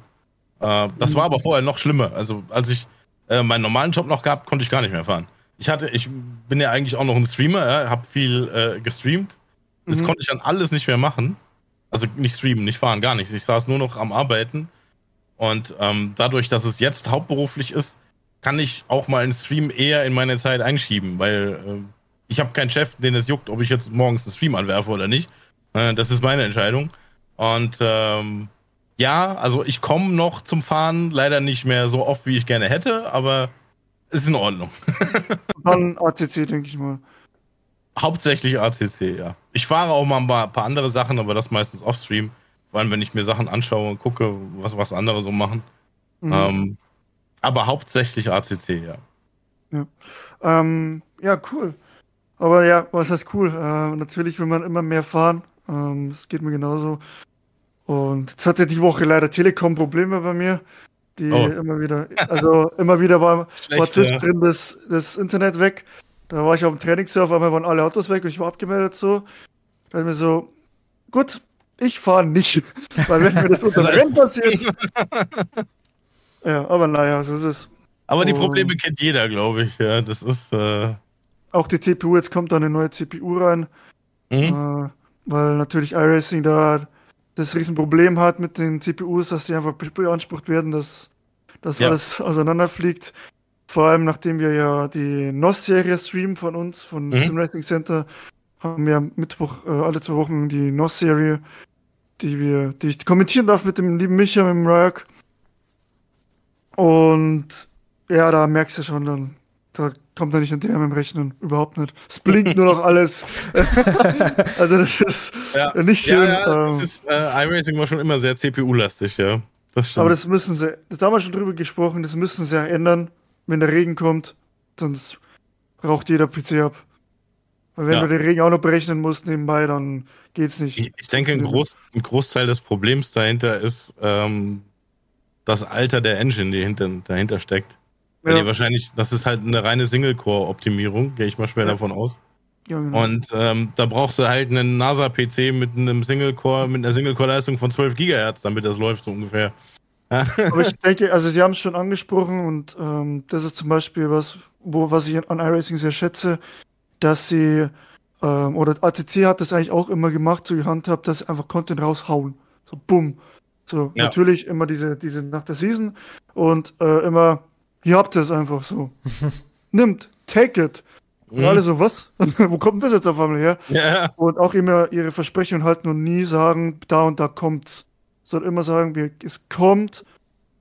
Äh, das war aber vorher noch schlimmer. Also als ich äh, meinen normalen Job noch gehabt, konnte ich gar nicht mehr fahren. Ich hatte, ich bin ja eigentlich auch noch ein Streamer, ja, habe viel äh, gestreamt. Das Mhm. konnte ich dann alles nicht mehr machen. Also nicht streamen, nicht fahren, gar nichts. Ich saß nur noch am Arbeiten. Und ähm, dadurch, dass es jetzt hauptberuflich ist, kann ich auch mal einen Stream eher in meine Zeit einschieben, weil äh, ich habe keinen Chef, den es juckt, ob ich jetzt morgens einen Stream anwerfe oder nicht. Äh, das ist meine Entscheidung. Und ähm, ja, also ich komme noch zum Fahren, leider nicht mehr so oft, wie ich gerne hätte, aber ist in Ordnung. Dann ACC, denke ich mal. Hauptsächlich ACC, ja. Ich fahre auch mal ein paar, paar andere Sachen, aber das meistens offstream. Vor allem, wenn ich mir Sachen anschaue und gucke, was, was andere so machen. Mhm. Ähm, aber hauptsächlich ACC, ja. Ähm, ja, cool. Aber ja, was heißt cool? Äh, natürlich will man immer mehr fahren. Ähm, das geht mir genauso. Und jetzt hatte die Woche leider Telekom Probleme bei mir. Die Oh. immer wieder, also immer wieder war, war zwischendrin das, das Internet weg. Da war ich auf dem Trainingssurf, einmal waren alle Autos weg und ich war abgemeldet so. Da dachte ich mir so, gut, ich fahre nicht. Weil wenn mir das unter dem Rennen passiert. Ja, aber naja, so ist es. Aber die. Probleme kennt jeder, glaube ich. Ja, das ist. Äh, Auch die CPU, jetzt kommt da eine neue CPU rein. hm? Äh, weil natürlich iRacing da das Riesenproblem hat mit den CPUs, dass sie einfach be- beansprucht werden, dass das Ja. alles auseinanderfliegt. Vor allem nachdem wir ja die NOS-Serie streamen von uns, von Mhm. Sim Racing Center, haben wir am Mittwoch äh, alle zwei Wochen die NOS-Serie, die wir, die ich kommentieren darf mit dem lieben Micha, mit dem Ryok. Und ja, da merkst du schon dann, da kommt er nicht hinterher mit dem Rechnen, überhaupt nicht. Es blinkt nur noch alles. also das ist ja. nicht schön. ja, ja, das ähm, ist, äh, iRacing war schon immer sehr CPU-lastig, ja. Das aber das müssen sie, da haben wir schon drüber gesprochen, das müssen sie ja ändern, wenn der Regen kommt, sonst raucht jeder PC ab. Weil wenn Ja. du den Regen auch noch berechnen musst nebenbei, dann geht's nicht. Ich, ich denke, ein, Groß, ein Großteil des Problems dahinter ist ähm, das Alter der Engine, die hinter, dahinter steckt. Weil Ja. die wahrscheinlich, das ist halt eine reine Single-Core-Optimierung, gehe ich mal schwer Ja. davon aus. Ja, genau. Und ähm, da brauchst du halt einen NASA-PC mit einem Single-Core, mit einer Single-Core-Leistung von 12 Gigahertz, damit das läuft so ungefähr. Aber ich denke, also sie haben es schon angesprochen und ähm, das ist zum Beispiel was, wo, was ich an iRacing sehr schätze, dass sie, ähm, oder ATC hat das eigentlich auch immer gemacht, so gehandhabt, dass sie einfach Content raushauen. So bumm. So, Ja. natürlich immer diese, diese nach der Season und äh, immer, hier habt ihr es einfach so. Nimmt, take it. Und Mhm. alle so, was? Wo kommt das jetzt auf einmal her? Ja, Und auch immer ihre Versprechungen halten und nie sagen, da und da kommt's. Sondern immer sagen, wir, es kommt,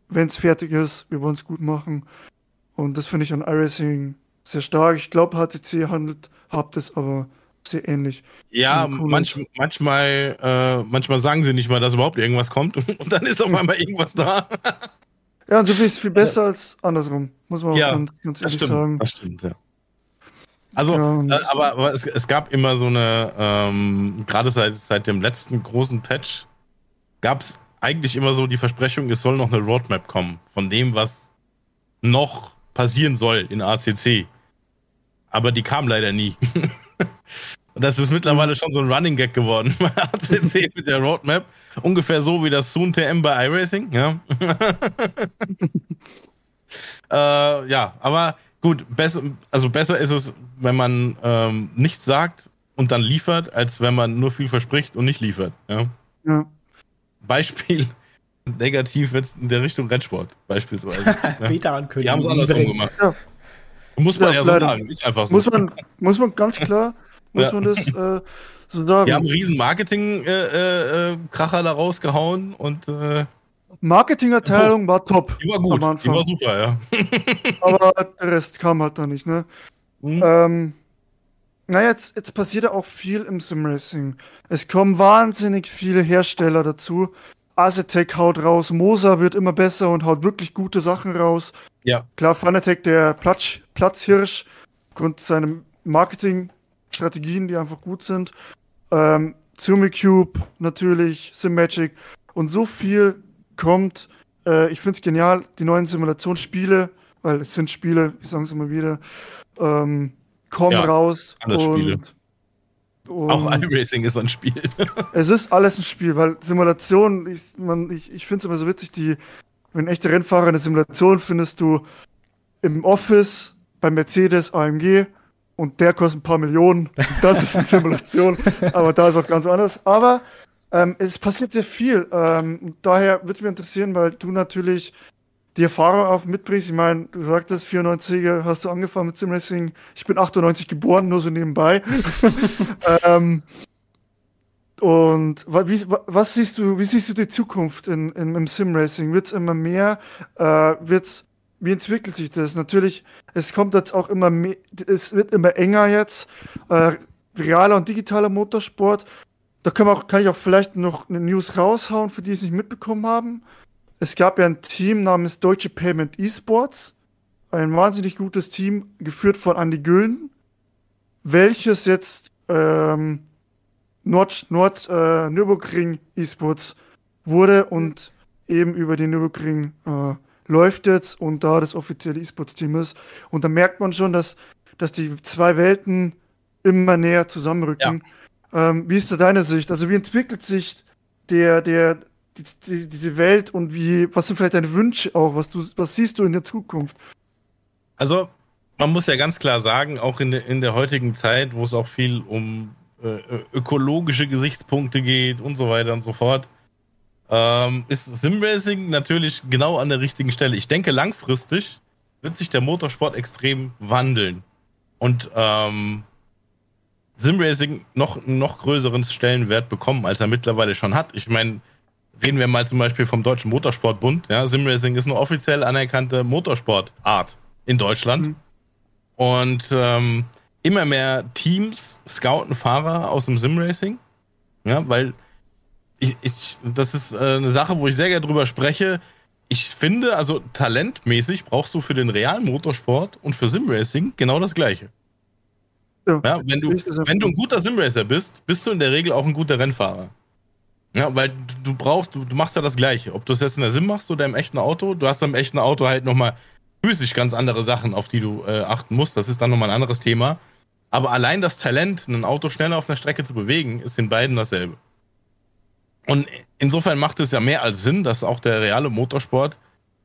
wenn es fertig ist, wir wollen es gut machen. Und das finde ich an iRacing sehr stark. Ich glaube, HTC handelt, habt es aber sehr ähnlich. ja Ja, manch, manchmal, äh, manchmal sagen sie nicht mal, dass überhaupt irgendwas kommt und dann ist auf einmal irgendwas da. Ja, und so viel ist viel besser als andersrum, muss man auch Ja, ganz, ganz ehrlich stimmt, sagen. das stimmt, ja. Also, Ja, äh, aber, aber es, es gab immer so eine, ähm, gerade seit, seit dem letzten großen Patch, gab es eigentlich immer so die Versprechung, es soll noch eine Roadmap kommen von dem, was noch passieren soll in ACC. Aber die kam leider nie. Und das ist mittlerweile schon so ein Running Gag geworden bei ACC mit der Roadmap. Ungefähr so wie das Soon TM bei iRacing, ja. äh, ja, aber gut, besser, also besser ist es, wenn man ähm, nichts sagt und dann liefert, als wenn man nur viel verspricht und nicht liefert. Ja. Ja. Beispiel negativ jetzt in der Richtung Rennsport, beispielsweise. ja. Die haben es andersrum gemacht. Ja. Muss man Ja, ja, so sagen, ist einfach so. Muss man, muss man ganz klar, muss Ja. man das äh, so sagen. Die haben einen riesen Marketing-Kracher äh, äh, Kracher da rausgehauen und äh, Marketingabteilung war top die war am gut, die Anfang, war super, ja. aber der Rest kam halt da nicht, ne? Mhm. Ähm, na, jetzt, jetzt passiert ja auch viel im Simracing. Es kommen wahnsinnig viele Hersteller dazu. Asetec haut raus, Mosa wird immer besser und haut wirklich gute Sachen raus. Ja. Klar, Fanatec, der Platz, Platzhirsch, aufgrund seiner Marketingstrategien, die einfach gut sind. Ähm, Cube natürlich, Simmagic und so viel kommt. Äh, ich finde es genial, die neuen Simulationsspiele, weil es sind Spiele, ich sage es immer wieder, ähm, kommen Ja, raus. alles und Spiele. Und auch iRacing ist ein Spiel. es ist alles ein Spiel, weil Simulation, ich, ich, ich finde es immer so witzig, die, wenn echte Rennfahrer eine Simulation findest du im Office bei Mercedes, AMG und der kostet ein paar Millionen. Das ist eine Simulation, aber da ist auch ganz anders. Aber ähm, es passiert sehr viel. Ähm, daher würde mich interessieren, weil du natürlich die Erfahrung auch mitbringst. Ich meine, du sagtest, 94er hast du angefangen mit Simracing. Ich bin 98 geboren, nur so nebenbei. ähm, und wie, was siehst du, wie siehst du die Zukunft in, in, im Simracing? Wird es immer mehr? Äh, wird's, wie entwickelt sich das? Natürlich, es kommt jetzt auch immer mehr, es wird immer enger jetzt. Äh, realer und digitaler Motorsport. Da können wir auch, kann ich auch vielleicht noch eine News raushauen, für die es nicht mitbekommen haben. Es gab ja ein Team namens Deutsche Payment Esports, ein wahnsinnig gutes Team, geführt von Andy Gülden, welches jetzt ähm, Nord, Nord äh, Nürburgring Esports wurde und eben über den Nürburgring äh, läuft jetzt und da das offizielle E-Sports-Team ist. Und da merkt man schon, dass, dass die zwei Welten immer näher zusammenrücken. Ja. Ähm, wie ist da deine Sicht? Also wie entwickelt sich der, der, die, die, diese Welt und wie, was sind vielleicht deine Wünsche auch? Was, du, was siehst du in der Zukunft? Also, man muss ja ganz klar sagen, auch in, in der heutigen Zeit, wo es auch viel um äh, ökologische Gesichtspunkte geht und so weiter und so fort, ähm, ist Simracing natürlich genau an der richtigen Stelle. Ich denke, langfristig wird sich der Motorsport extrem wandeln und ähm, Simracing noch noch größeren Stellenwert bekommen, als er mittlerweile schon hat. Ich meine, reden wir mal zum Beispiel vom Deutschen Motorsportbund. Ja, Simracing ist eine offiziell anerkannte Motorsportart in Deutschland. Mhm. Und ähm, immer mehr Teams scouten Fahrer aus dem Simracing. Ja, weil ich, ich, das ist äh, eine Sache, wo ich sehr gerne drüber spreche. Ich finde, also talentmäßig brauchst du für den realen Motorsport und für Simracing genau das Gleiche. Ja, ja wenn, du, wenn du ein guter Simracer bist, bist du in der Regel auch ein guter Rennfahrer. Ja, weil du brauchst, du, du machst ja das Gleiche. Ob du es jetzt in der Sim machst oder im echten Auto, du hast im echten Auto halt nochmal physisch ganz andere Sachen, auf die du äh, achten musst. Das ist dann nochmal ein anderes Thema. Aber allein das Talent, ein Auto schneller auf einer Strecke zu bewegen, ist in beiden dasselbe. Und insofern macht es ja mehr als Sinn, dass auch der reale Motorsport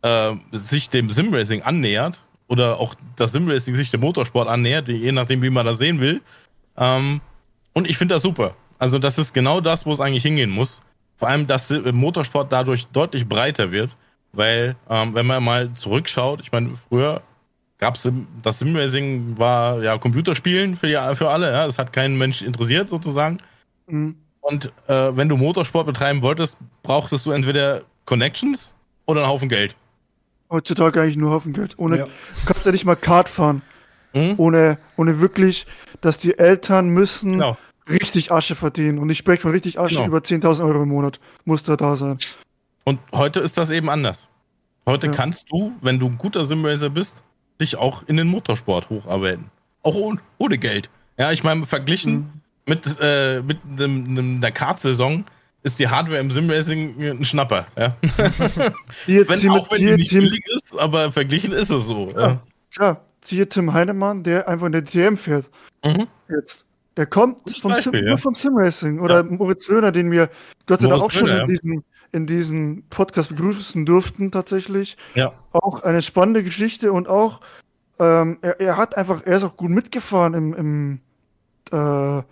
äh, sich dem Simracing annähert oder auch das Simracing sich dem Motorsport annähert, je nachdem, wie man das sehen will. Ähm, und ich finde das super. Also das ist genau das, wo es eigentlich hingehen muss. Vor allem, dass Motorsport dadurch deutlich breiter wird, weil ähm, wenn man mal zurückschaut, ich meine, früher gab es das Simracing war ja Computerspielen für, die, für alle, ja, das hat keinen Mensch interessiert sozusagen. Mhm. Und äh, wenn du Motorsport betreiben wolltest, brauchtest du entweder Connections oder einen Haufen Geld. Heutzutage eigentlich nur Haufen Geld. Ohne, ja. Du kannst ja nicht mal Kart fahren. Mhm. Ohne, ohne wirklich, dass die Eltern müssen genau. richtig Asche verdienen. Und ich spreche von richtig Asche genau. über 10.000 Euro im Monat. Muss da da sein. Und heute ist das eben anders. Heute ja. kannst du, wenn du ein guter Simracer bist, dich auch in den Motorsport hocharbeiten. Auch ohne, ohne Geld. Ja, ich meine, verglichen mhm mit, äh, mit einem, einer Kart-Saison ist die Hardware im Simracing ein Schnapper. Ja? Hier, wenn, auch wenn die nicht Tim, billig ist, aber verglichen ist es so. Ja, ja. Klar, siehe Tim Heinemann, der einfach in der DTM fährt. Mhm. Jetzt. Der kommt vom, Beispiel, Sim, ja. nur vom Simracing. Oder ja. Moritz Löhner, den wir Gott sei Dank auch schon in, diesem, in diesem Podcast begrüßen durften, tatsächlich. Ja. Auch eine spannende Geschichte und auch, ähm, er, er hat einfach, er ist auch gut mitgefahren im, im äh,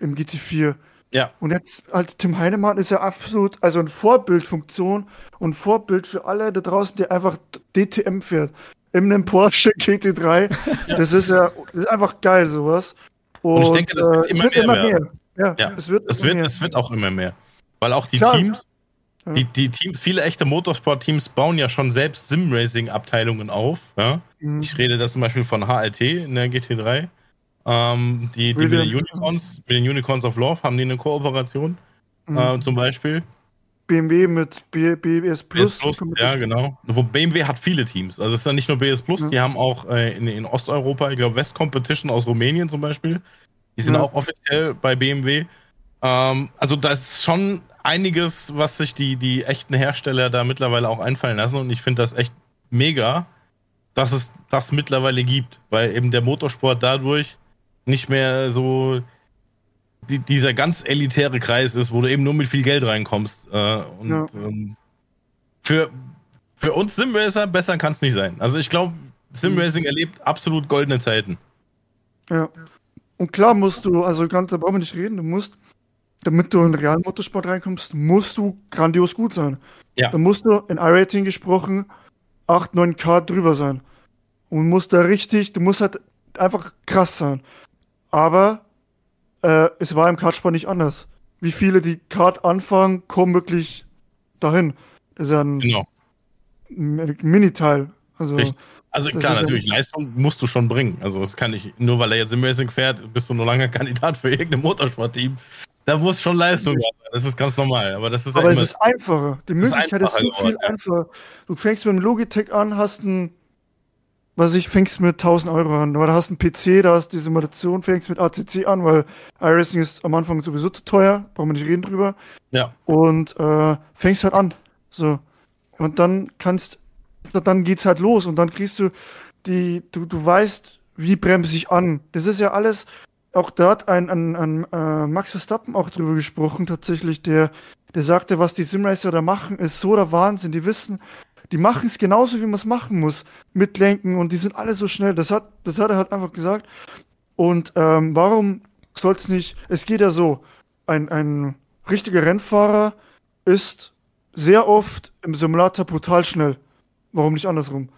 im GT4. Ja. Und jetzt halt Tim Heinemann ist ja absolut, also eine Vorbildfunktion und Vorbild für alle da draußen, die einfach DTM fährt. In einem Porsche GT3. ja. Das ist ja, das ist einfach geil, sowas. Und, und ich denke, das wird, äh, immer, wird mehr, immer mehr. Ja, ja, es wird, es, wird, mehr. es wird auch immer mehr. Weil auch die Klar. Teams, die, die Teams, viele echte Motorsport-Teams bauen ja schon selbst Sim-Racing-Abteilungen auf. Ja? Mhm. Ich rede da zum Beispiel von HLT in der GT3. Ähm, die, die mit den Unicorns, mit den Unicorns of Love haben die eine Kooperation, mhm. äh, zum Beispiel. BMW mit B BS Plus. BS Plus ja, genau. Wo BMW hat viele Teams. Also es ist ja nicht nur BS Plus, ja. die haben auch äh, in, in, Osteuropa, ich glaube West Competition aus Rumänien zum Beispiel. Die sind ja. auch offiziell bei BMW. Ähm, also da ist schon einiges, was sich die, die echten Hersteller da mittlerweile auch einfallen lassen. Und ich finde das echt mega, dass es das mittlerweile gibt. Weil eben der Motorsport dadurch nicht mehr so die, dieser ganz elitäre Kreis ist, wo du eben nur mit viel Geld reinkommst. Äh, und Ja. ähm, für, für uns Simracer besser kann es nicht sein. Also ich glaube, Simracing erlebt absolut goldene Zeiten. Ja. Und klar musst du, also ganz, da brauchen wir nicht reden, du musst, damit du in den realen Motorsport reinkommst, musst du grandios gut sein. Ja. Da musst du in iRating gesprochen 8, 9K drüber sein. Und musst da richtig, du musst halt einfach krass sein. Aber äh, es war im Kartsport nicht anders. Wie viele, die Kart anfangen, kommen wirklich dahin. Das ist ja ein Genau. Mi- Mini-Teil. Also. Also klar, ist ja natürlich, nicht- Leistung musst du schon bringen. Also das kann ich, nur weil er jetzt im Racing fährt, bist du nur lange Kandidat für irgendein Motorsportteam. Da muss schon Leistung sein. Das ist ganz normal. Aber das ist ja Aber es immer, ist einfacher. Die ist Möglichkeit ist, einfacher so viel ja. einfacher. Du fängst mit einem Logitech an, hast ein, was ich, fängst mit 1000 Euro an. Oder hast einen PC, da hast die Simulation, fängst mit ACC an, weil iRacing ist am Anfang sowieso zu teuer, brauchen wir nicht reden drüber. ja, Und äh, fängst halt an. So. Und dann kannst, dann geht's halt los und dann kriegst du die, du, du weißt, wie bremse ich an. Das ist ja alles, auch da hat ein, ein, ein äh, Max Verstappen auch drüber gesprochen, tatsächlich, der, der sagte, was die Simracer da machen, ist so der Wahnsinn. Die wissen, die machen es genauso, wie man es machen muss. Mitlenken und die sind alle so schnell. Das hat, das hat er halt einfach gesagt. Und ähm, warum soll es nicht, es geht ja so, ein, ein richtiger Rennfahrer ist sehr oft im Simulator brutal schnell. Warum nicht andersrum?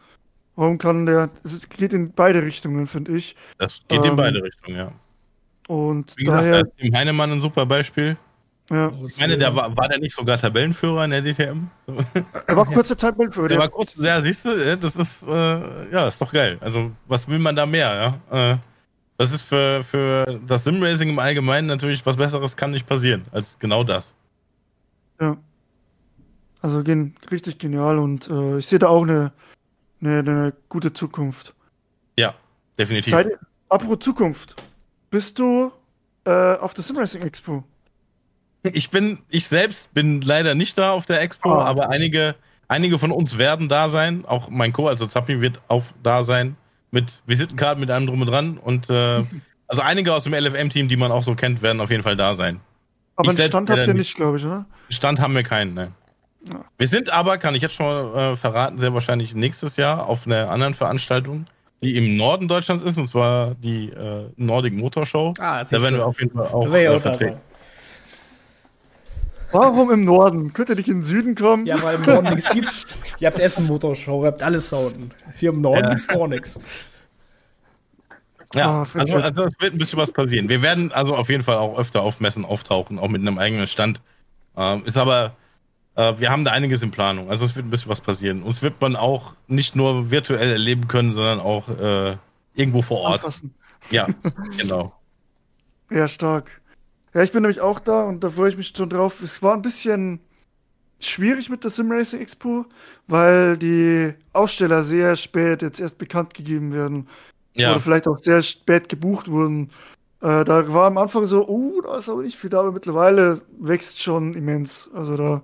Warum kann der, es geht in beide Richtungen, finde ich. das geht in Ähm, beide Richtungen, ja. Und Wie gesagt, da daher, ist dem Heinemann ein super Beispiel. Ja, Ich meine, der war, war der nicht sogar Tabellenführer in der DTM? er war kurze Zeit Weltführer. Der war kurz, ja, siehst du, äh, das ist, äh, ja, ist doch geil. Also, was will man da mehr, ja? Äh, das ist für, für das Simracing im Allgemeinen natürlich was Besseres kann nicht passieren, als genau das. ja. Also gen, richtig genial und äh, ich sehe da auch eine, eine, eine gute Zukunft. Ja, definitiv. Ihr- apropos Zukunft, bist du äh, auf der Simracing Expo? Ich bin, ich selbst bin leider nicht da auf der Expo, Ah. aber einige, einige von uns werden da sein. Auch mein Co, also Zappi, wird auch da sein. Mit Visitenkarten, mit allem drum und dran. Und äh, also einige aus dem LFM-Team, die man auch so kennt, werden auf jeden Fall da sein. Aber Ich einen Stand habt ihr nicht. glaube ich, oder? Stand haben wir keinen, ne. Ja. Wir sind aber, kann ich jetzt schon mal äh, verraten, sehr wahrscheinlich nächstes Jahr auf einer anderen Veranstaltung, die im Norden Deutschlands ist, und zwar die äh, Nordic Motor Show. Ah, jetzt Da werden wir auf jeden Fall auch äh, vertreten. Warum im Norden? Könnt ihr nicht in den Süden kommen? Ja, weil im Norden nichts gibt. Ihr habt Essen Motorshow, ihr habt alles da unten. Hier im Norden Ja. gibt's gar nichts. Ja, Ah, also, also es wird ein bisschen was passieren. Wir werden also auf jeden Fall auch öfter auf Messen auftauchen, auch mit einem eigenen Stand. Ähm, ist aber, äh, wir haben da einiges in Planung. Also es wird ein bisschen was passieren. Uns wird man auch nicht nur virtuell erleben können, sondern auch äh, irgendwo vor Ort. Anfassen. Ja, genau. Ja, stark. Ja, ich bin nämlich auch da und da freue ich mich schon drauf. Es war ein bisschen schwierig mit der Simracing Expo, weil die Aussteller sehr spät jetzt erst bekannt gegeben werden. Ja, Oder vielleicht auch sehr spät gebucht wurden. Äh, da war am Anfang so, oh, da ist aber nicht viel da, aber mittlerweile wächst schon immens. Also da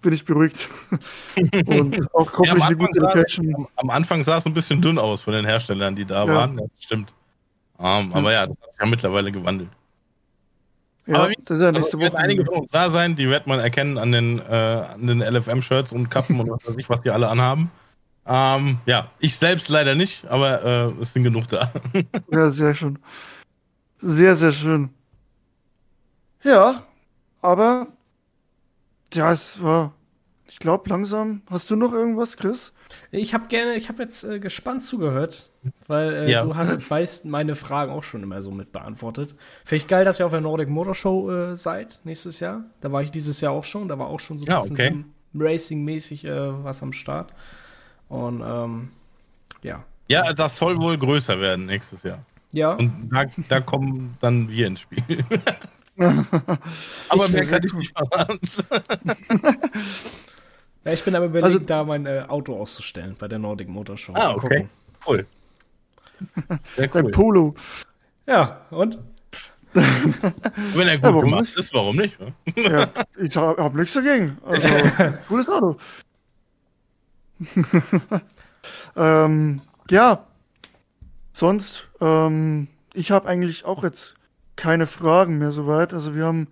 bin ich beruhigt. und auch Ja, hoffentlich am, eine gute Location. am, am Anfang sah es ein bisschen dünn aus von den Herstellern, die da Ja. waren. Das stimmt. Ähm, aber ja, das hat sich ja mittlerweile gewandelt. Ja, aber das ist ja Also, nächste es werden Woche. einige von uns da sein, die wird man erkennen an den, äh, an den LFM-Shirts und Kappen und was weiß ich, was die alle anhaben. Ähm, ja, ich selbst leider nicht, aber äh, es sind genug da. Ja, sehr schön. Sehr, sehr schön. Ja, aber ja, es war, ich glaube, langsam. Hast du noch irgendwas, Chris? Ich habe gerne, ich habe jetzt äh, gespannt zugehört, weil äh, Ja. du hast meist meine Fragen auch schon immer so mit beantwortet. Finde ich geil, dass ihr auf der Nordic Motor Show äh, seid nächstes Jahr. Da war ich dieses Jahr auch schon. Da war auch schon so ein Ja, bisschen okay. Racing-mäßig äh, was am Start. Und ähm, ja. Ja, das soll wohl größer werden nächstes Jahr. Ja, Und da, da kommen dann wir ins Spiel. aber Ich mehr kann ich nicht verraten. ja ich bin aber überlegt, Also- da mein äh, Auto auszustellen bei der Nordic Motor Show. Ah, okay. gucken. Cool. Sehr cool. Polo. Ja, und? Wenn er gut warum gemacht nicht? ist, warum nicht? ne? Ja, ich habe hab nichts dagegen. Also, cooles Auto. ähm, ja, sonst, ähm, ich habe eigentlich auch jetzt keine Fragen mehr soweit. Also wir haben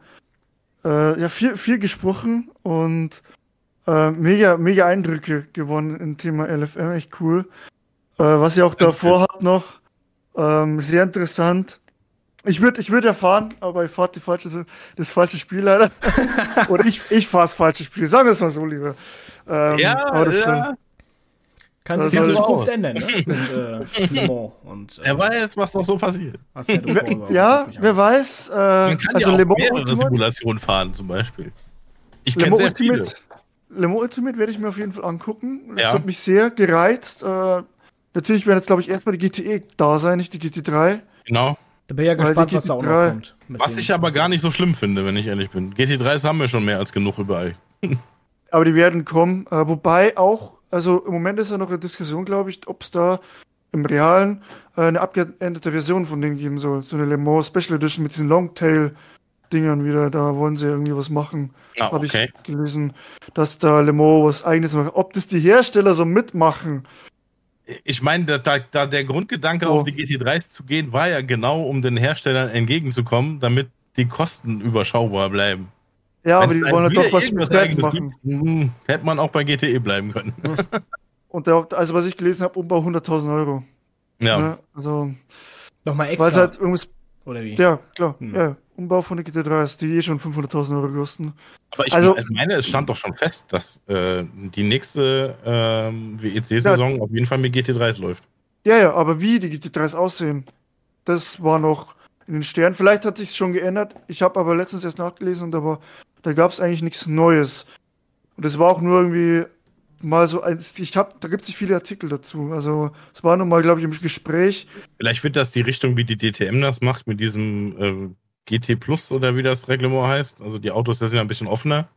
äh, ja viel, viel gesprochen und äh, mega, mega Eindrücke gewonnen im Thema LFM, echt cool. Äh, was ihr auch davor habt noch, ähm, sehr interessant. Ich würde ich würd ja fahren, aber ich fahre falsche, das falsche Spiel leider. Oder ich, ich fahre das falsche Spiel. Sagen wir es mal so lieber. Ähm, ja, ja. Kann sich in Zukunft ändern, ne? Mit, äh, und, äh, wer weiß, was noch so passiert. Ja, ja wer weiß. Äh, Man kann also ja auch mehrere Ultimate, Simulationen fahren, zum Beispiel. Ich kenne sehr Ultimate, viele. Le Mans Ultimate werde ich mir auf jeden Fall angucken. Das ja. hat mich sehr gereizt. Äh, natürlich werden jetzt, glaube ich, erstmal die GTE da sein, nicht die GT3. Genau. Da bin ich ja gespannt, was da auch noch kommt. Was ich aber gar nicht so schlimm finde, wenn ich ehrlich bin. GT3s haben wir schon mehr als genug überall. aber die werden kommen. Äh, wobei auch, also im Moment ist ja noch eine Diskussion, glaube ich, ob es da im Realen äh, eine abgeänderte Version von denen geben soll. So eine Le Mans Special Edition mit diesen Longtail-Dingern wieder. Da wollen sie irgendwie was machen. Ah, Habe okay. ich gelesen, dass da Le Mans was eigenes macht. Ob das die Hersteller so mitmachen, ich meine, da, da, der Grundgedanke, oh. auf die GT3s zu gehen, war ja genau, um den Herstellern entgegenzukommen, damit die Kosten überschaubar bleiben. Ja, Wenn's aber die wollen doch was mit Selbst machen. Gibt, hm, hätte man auch bei GTE bleiben können. Und der, also, was ich gelesen habe, Umbau 100.000 Euro. Ja. ja. Also. Nochmal extra. Weil halt irgendwas. Oder wie? Ja, klar. Hm. Ja. Umbau von der GT3 die eh schon 500.000 Euro kosten. Aber ich also, meine, es stand doch schon fest, dass äh, die nächste äh, WEC-Saison ja, auf jeden Fall mit GT3s läuft. Ja, ja, aber wie die GT3s aussehen, das war noch in den Sternen. Vielleicht hat sich schon geändert. Ich habe aber letztens erst nachgelesen und aber da gab es eigentlich nichts Neues. Und es war auch nur irgendwie mal so ein, ich habe, da gibt es viele Artikel dazu. Also es war nur mal, glaube ich, im Gespräch. Vielleicht wird das die Richtung, wie die DTM das macht, mit diesem äh, GT Plus oder wie das Reglement heißt. Also die Autos sind ja ein bisschen offener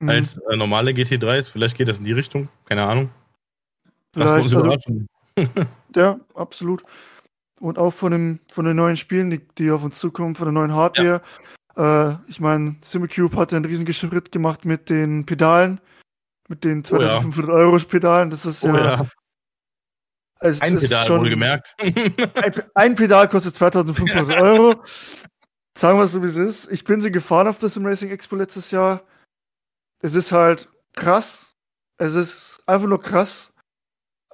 mhm. als äh, normale GT3s. Vielleicht geht das in die Richtung. Keine Ahnung. Lass uns also überraschen. ja, absolut. Und auch von, dem, von den neuen Spielen, die, die auf uns zukommen, von der neuen Hardware. Ja. Äh, ich meine, SimiCube hat einen riesigen Schritt gemacht mit den Pedalen, mit den 2500 oh ja. Euro Pedalen. Das ist oh ja, ja. Es, ein Pedal, schon, wohlgemerkt. ein, ein Pedal kostet 2500 Euro. Sagen wir es so, wie es ist. Ich bin sie gefahren auf das Sim Racing Expo letztes Jahr. Es ist halt krass. Es ist einfach nur krass.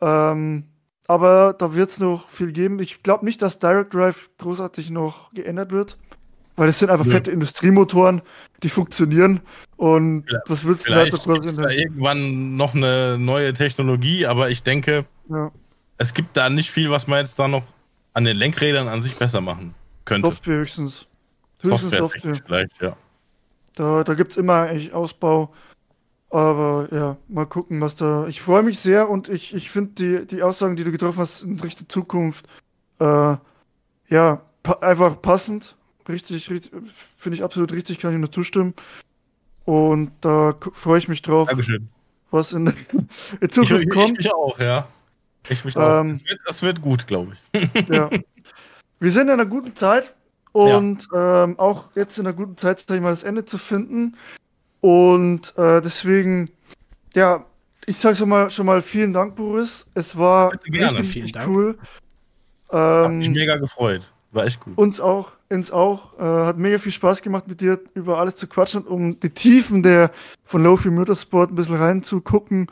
Ähm, aber da wird es noch viel geben. Ich glaube nicht, dass Direct Drive großartig noch geändert wird. Weil es sind einfach ja. fette Industriemotoren, die funktionieren. Und ja, was willst du da so quasi da irgendwann noch eine neue Technologie, aber ich denke, ja. es gibt da nicht viel, was man jetzt da noch an den Lenkrädern an sich besser machen könnte. Software höchstens. Höchstens Software. Software. Vielleicht, ja. Da, da gibt es immer eigentlich Ausbau. Aber ja, mal gucken, was da. Ich freue mich sehr und ich, ich finde die, die Aussagen, die du getroffen hast in Richtung Zukunft, äh, ja, pa einfach passend. Richtig, richtig finde ich absolut richtig, kann ich nur zustimmen. Und da freue ich mich drauf. Dankeschön. Was in, in Zukunft ich, kommt. Ich mich auch, ja. Ich mich auch. Ähm, das, wird, das wird gut, glaube ich. ja. Wir sind in einer guten Zeit. Und ja. ähm, auch jetzt in einer guten Zeit, sag ich mal, das Ende zu finden. Und äh, deswegen, ja, ich sage schon mal, schon mal vielen Dank, Boris. Es war richtig, richtig cool. Ähm, Hab mich mega gefreut. War echt gut. Uns auch, uns auch. Äh, hat mega viel Spaß gemacht, mit dir über alles zu quatschen, um die Tiefen der von Lofi Motorsport ein bisschen reinzugucken.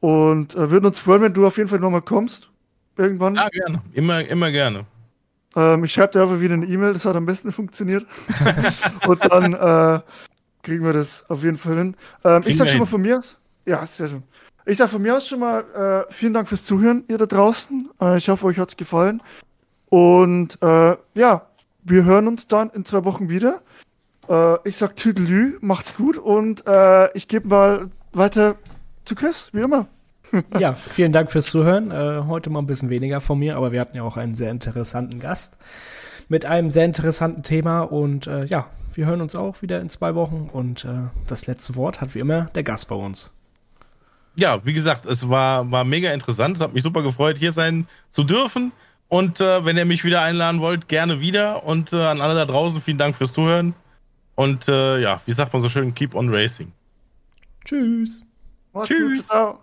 Und äh, würden uns freuen, wenn du auf jeden Fall nochmal kommst. Irgendwann. Ja, gerne. Immer, immer gerne. Ähm, ich schreibe dir einfach wieder eine E-Mail, das hat am besten funktioniert. und dann äh, kriegen wir das auf jeden Fall hin. Ähm, ich sag schon mal von mir aus. Ja, sehr schön. Ich sag von mir aus schon mal äh, vielen Dank fürs Zuhören, ihr da draußen. Äh, ich hoffe, euch hat's gefallen. Und äh, ja, wir hören uns dann in zwei Wochen wieder. Äh, ich sag Tüdelü, macht's gut und äh, ich gebe mal weiter zu Chris, wie immer ja, vielen Dank fürs Zuhören. Äh, heute mal ein bisschen weniger von mir, aber wir hatten ja auch einen sehr interessanten Gast mit einem sehr interessanten Thema. Und äh, ja, wir hören uns auch wieder in zwei Wochen. Und äh, das letzte Wort hat wie immer der Gast bei uns. Ja, wie gesagt, es war, war mega interessant. Es hat mich super gefreut, hier sein zu dürfen. Und äh, wenn ihr mich wieder einladen wollt, gerne wieder. Und äh, an alle da draußen, vielen Dank fürs Zuhören. Und äh, ja, wie sagt man so schön, keep on racing. Tschüss. Mach's Tschüss. Gut, ciao.